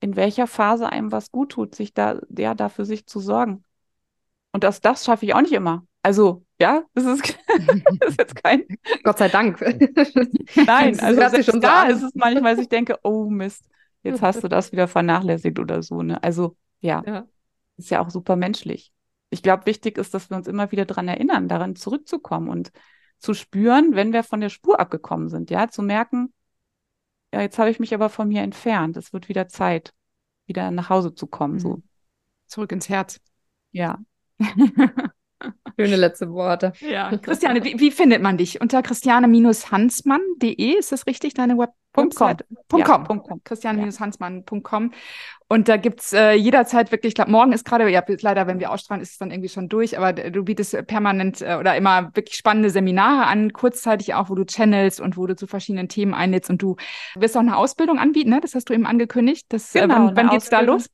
in welcher Phase einem was gut tut, sich da, ja, da für sich zu sorgen. Und das, das schaffe ich auch nicht immer. Also, ja, das ist, das ist jetzt kein. Gott sei Dank. Nein, also selbst schon da ist es manchmal, dass ich denke, oh Mist, jetzt hast du das wieder vernachlässigt oder so. Ne? Also, ja, ja, ist ja auch super menschlich. Ich glaube, wichtig ist, dass wir uns immer wieder daran erinnern, daran zurückzukommen und zu spüren, wenn wir von der Spur abgekommen sind, ja, zu merken, ja, jetzt habe ich mich aber von mir entfernt. Es wird wieder Zeit, wieder nach Hause zu kommen, mhm. so. Zurück ins Herz. Ja, Schöne letzte Worte. Ja. Christiane, wie, wie findet man dich? Unter christiane-hansmann.de, ist das richtig, deine Web Website? .com. Ja, .com. Christiane-hansmann.com. Und da gibt es äh, jederzeit wirklich, ich glaube, morgen ist gerade, ja, leider, wenn wir ausstrahlen, ist es dann irgendwie schon durch, aber du bietest permanent äh, oder immer wirklich spannende Seminare an, kurzzeitig auch, wo du channelst und wo du zu verschiedenen Themen einlädst und du wirst auch eine Ausbildung anbieten, ne? Das hast du eben angekündigt. Das, genau, äh, wann wann geht's da los?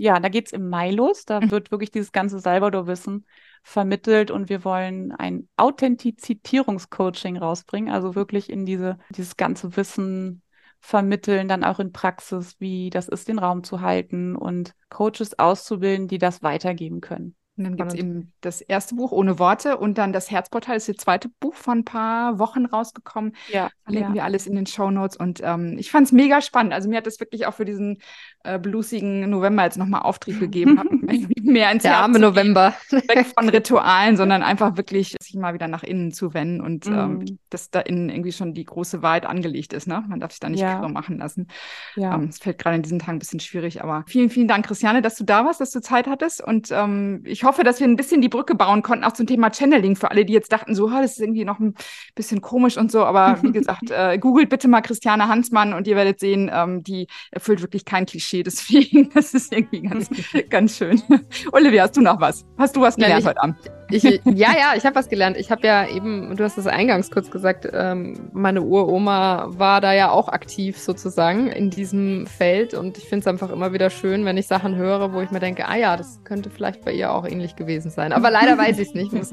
Ja, da geht es im Mai los. Da mhm. wird wirklich dieses ganze Salvador-Wissen vermittelt und wir wollen ein Authentizitierungscoaching rausbringen, also wirklich in diese, dieses ganze Wissen vermitteln, dann auch in Praxis, wie das ist, den Raum zu halten und Coaches auszubilden, die das weitergeben können. Und dann gibt es eben das erste Buch ohne Worte und dann das Herzportal ist das zweite Buch von ein paar Wochen rausgekommen. Ja. Verlinken ja. wir alles in den Show Notes. Und ähm, ich fand es mega spannend. Also mir hat es wirklich auch für diesen äh, bluesigen November jetzt nochmal Auftrieb gegeben. mehr ins Der Herz arme November. Weg von Ritualen, sondern einfach wirklich sich mal wieder nach innen zu wenden und mhm. ähm, dass da innen irgendwie schon die große Wahrheit angelegt ist. Ne? Man darf sich da nicht ja. machen lassen. Ja. Ähm, es fällt gerade in diesen Tagen ein bisschen schwierig, aber vielen, vielen Dank, Christiane, dass du da warst, dass du Zeit hattest. Und ähm, ich hoffe, hoffe, dass wir ein bisschen die Brücke bauen konnten, auch zum Thema Channeling, für alle, die jetzt dachten, so, das ist irgendwie noch ein bisschen komisch und so. Aber wie gesagt, äh, googelt bitte mal Christiane Hansmann und ihr werdet sehen, ähm, die erfüllt wirklich kein Klischee. Deswegen, das ist irgendwie ganz, ganz schön. Olivia, hast du noch was? Hast du was gelernt ja, ich, heute Abend? Ich, ja, ja, ich habe was gelernt. Ich habe ja eben, du hast es eingangs kurz gesagt, ähm, meine Uroma war da ja auch aktiv sozusagen in diesem Feld und ich finde es einfach immer wieder schön, wenn ich Sachen höre, wo ich mir denke, ah ja, das könnte vielleicht bei ihr auch ähnlich gewesen sein. Aber leider weiß ich es nicht. Muss,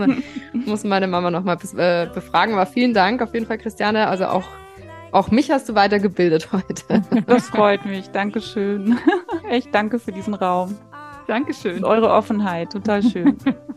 muss meine Mama nochmal äh, befragen. Aber vielen Dank auf jeden Fall, Christiane. Also auch auch mich hast du weitergebildet heute. Das freut mich. Dankeschön. Echt danke für diesen Raum. Dankeschön. Und eure Offenheit. Total schön.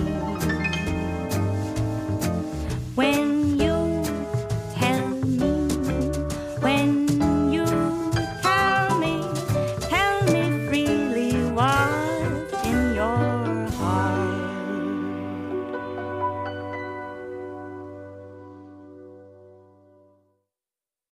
when you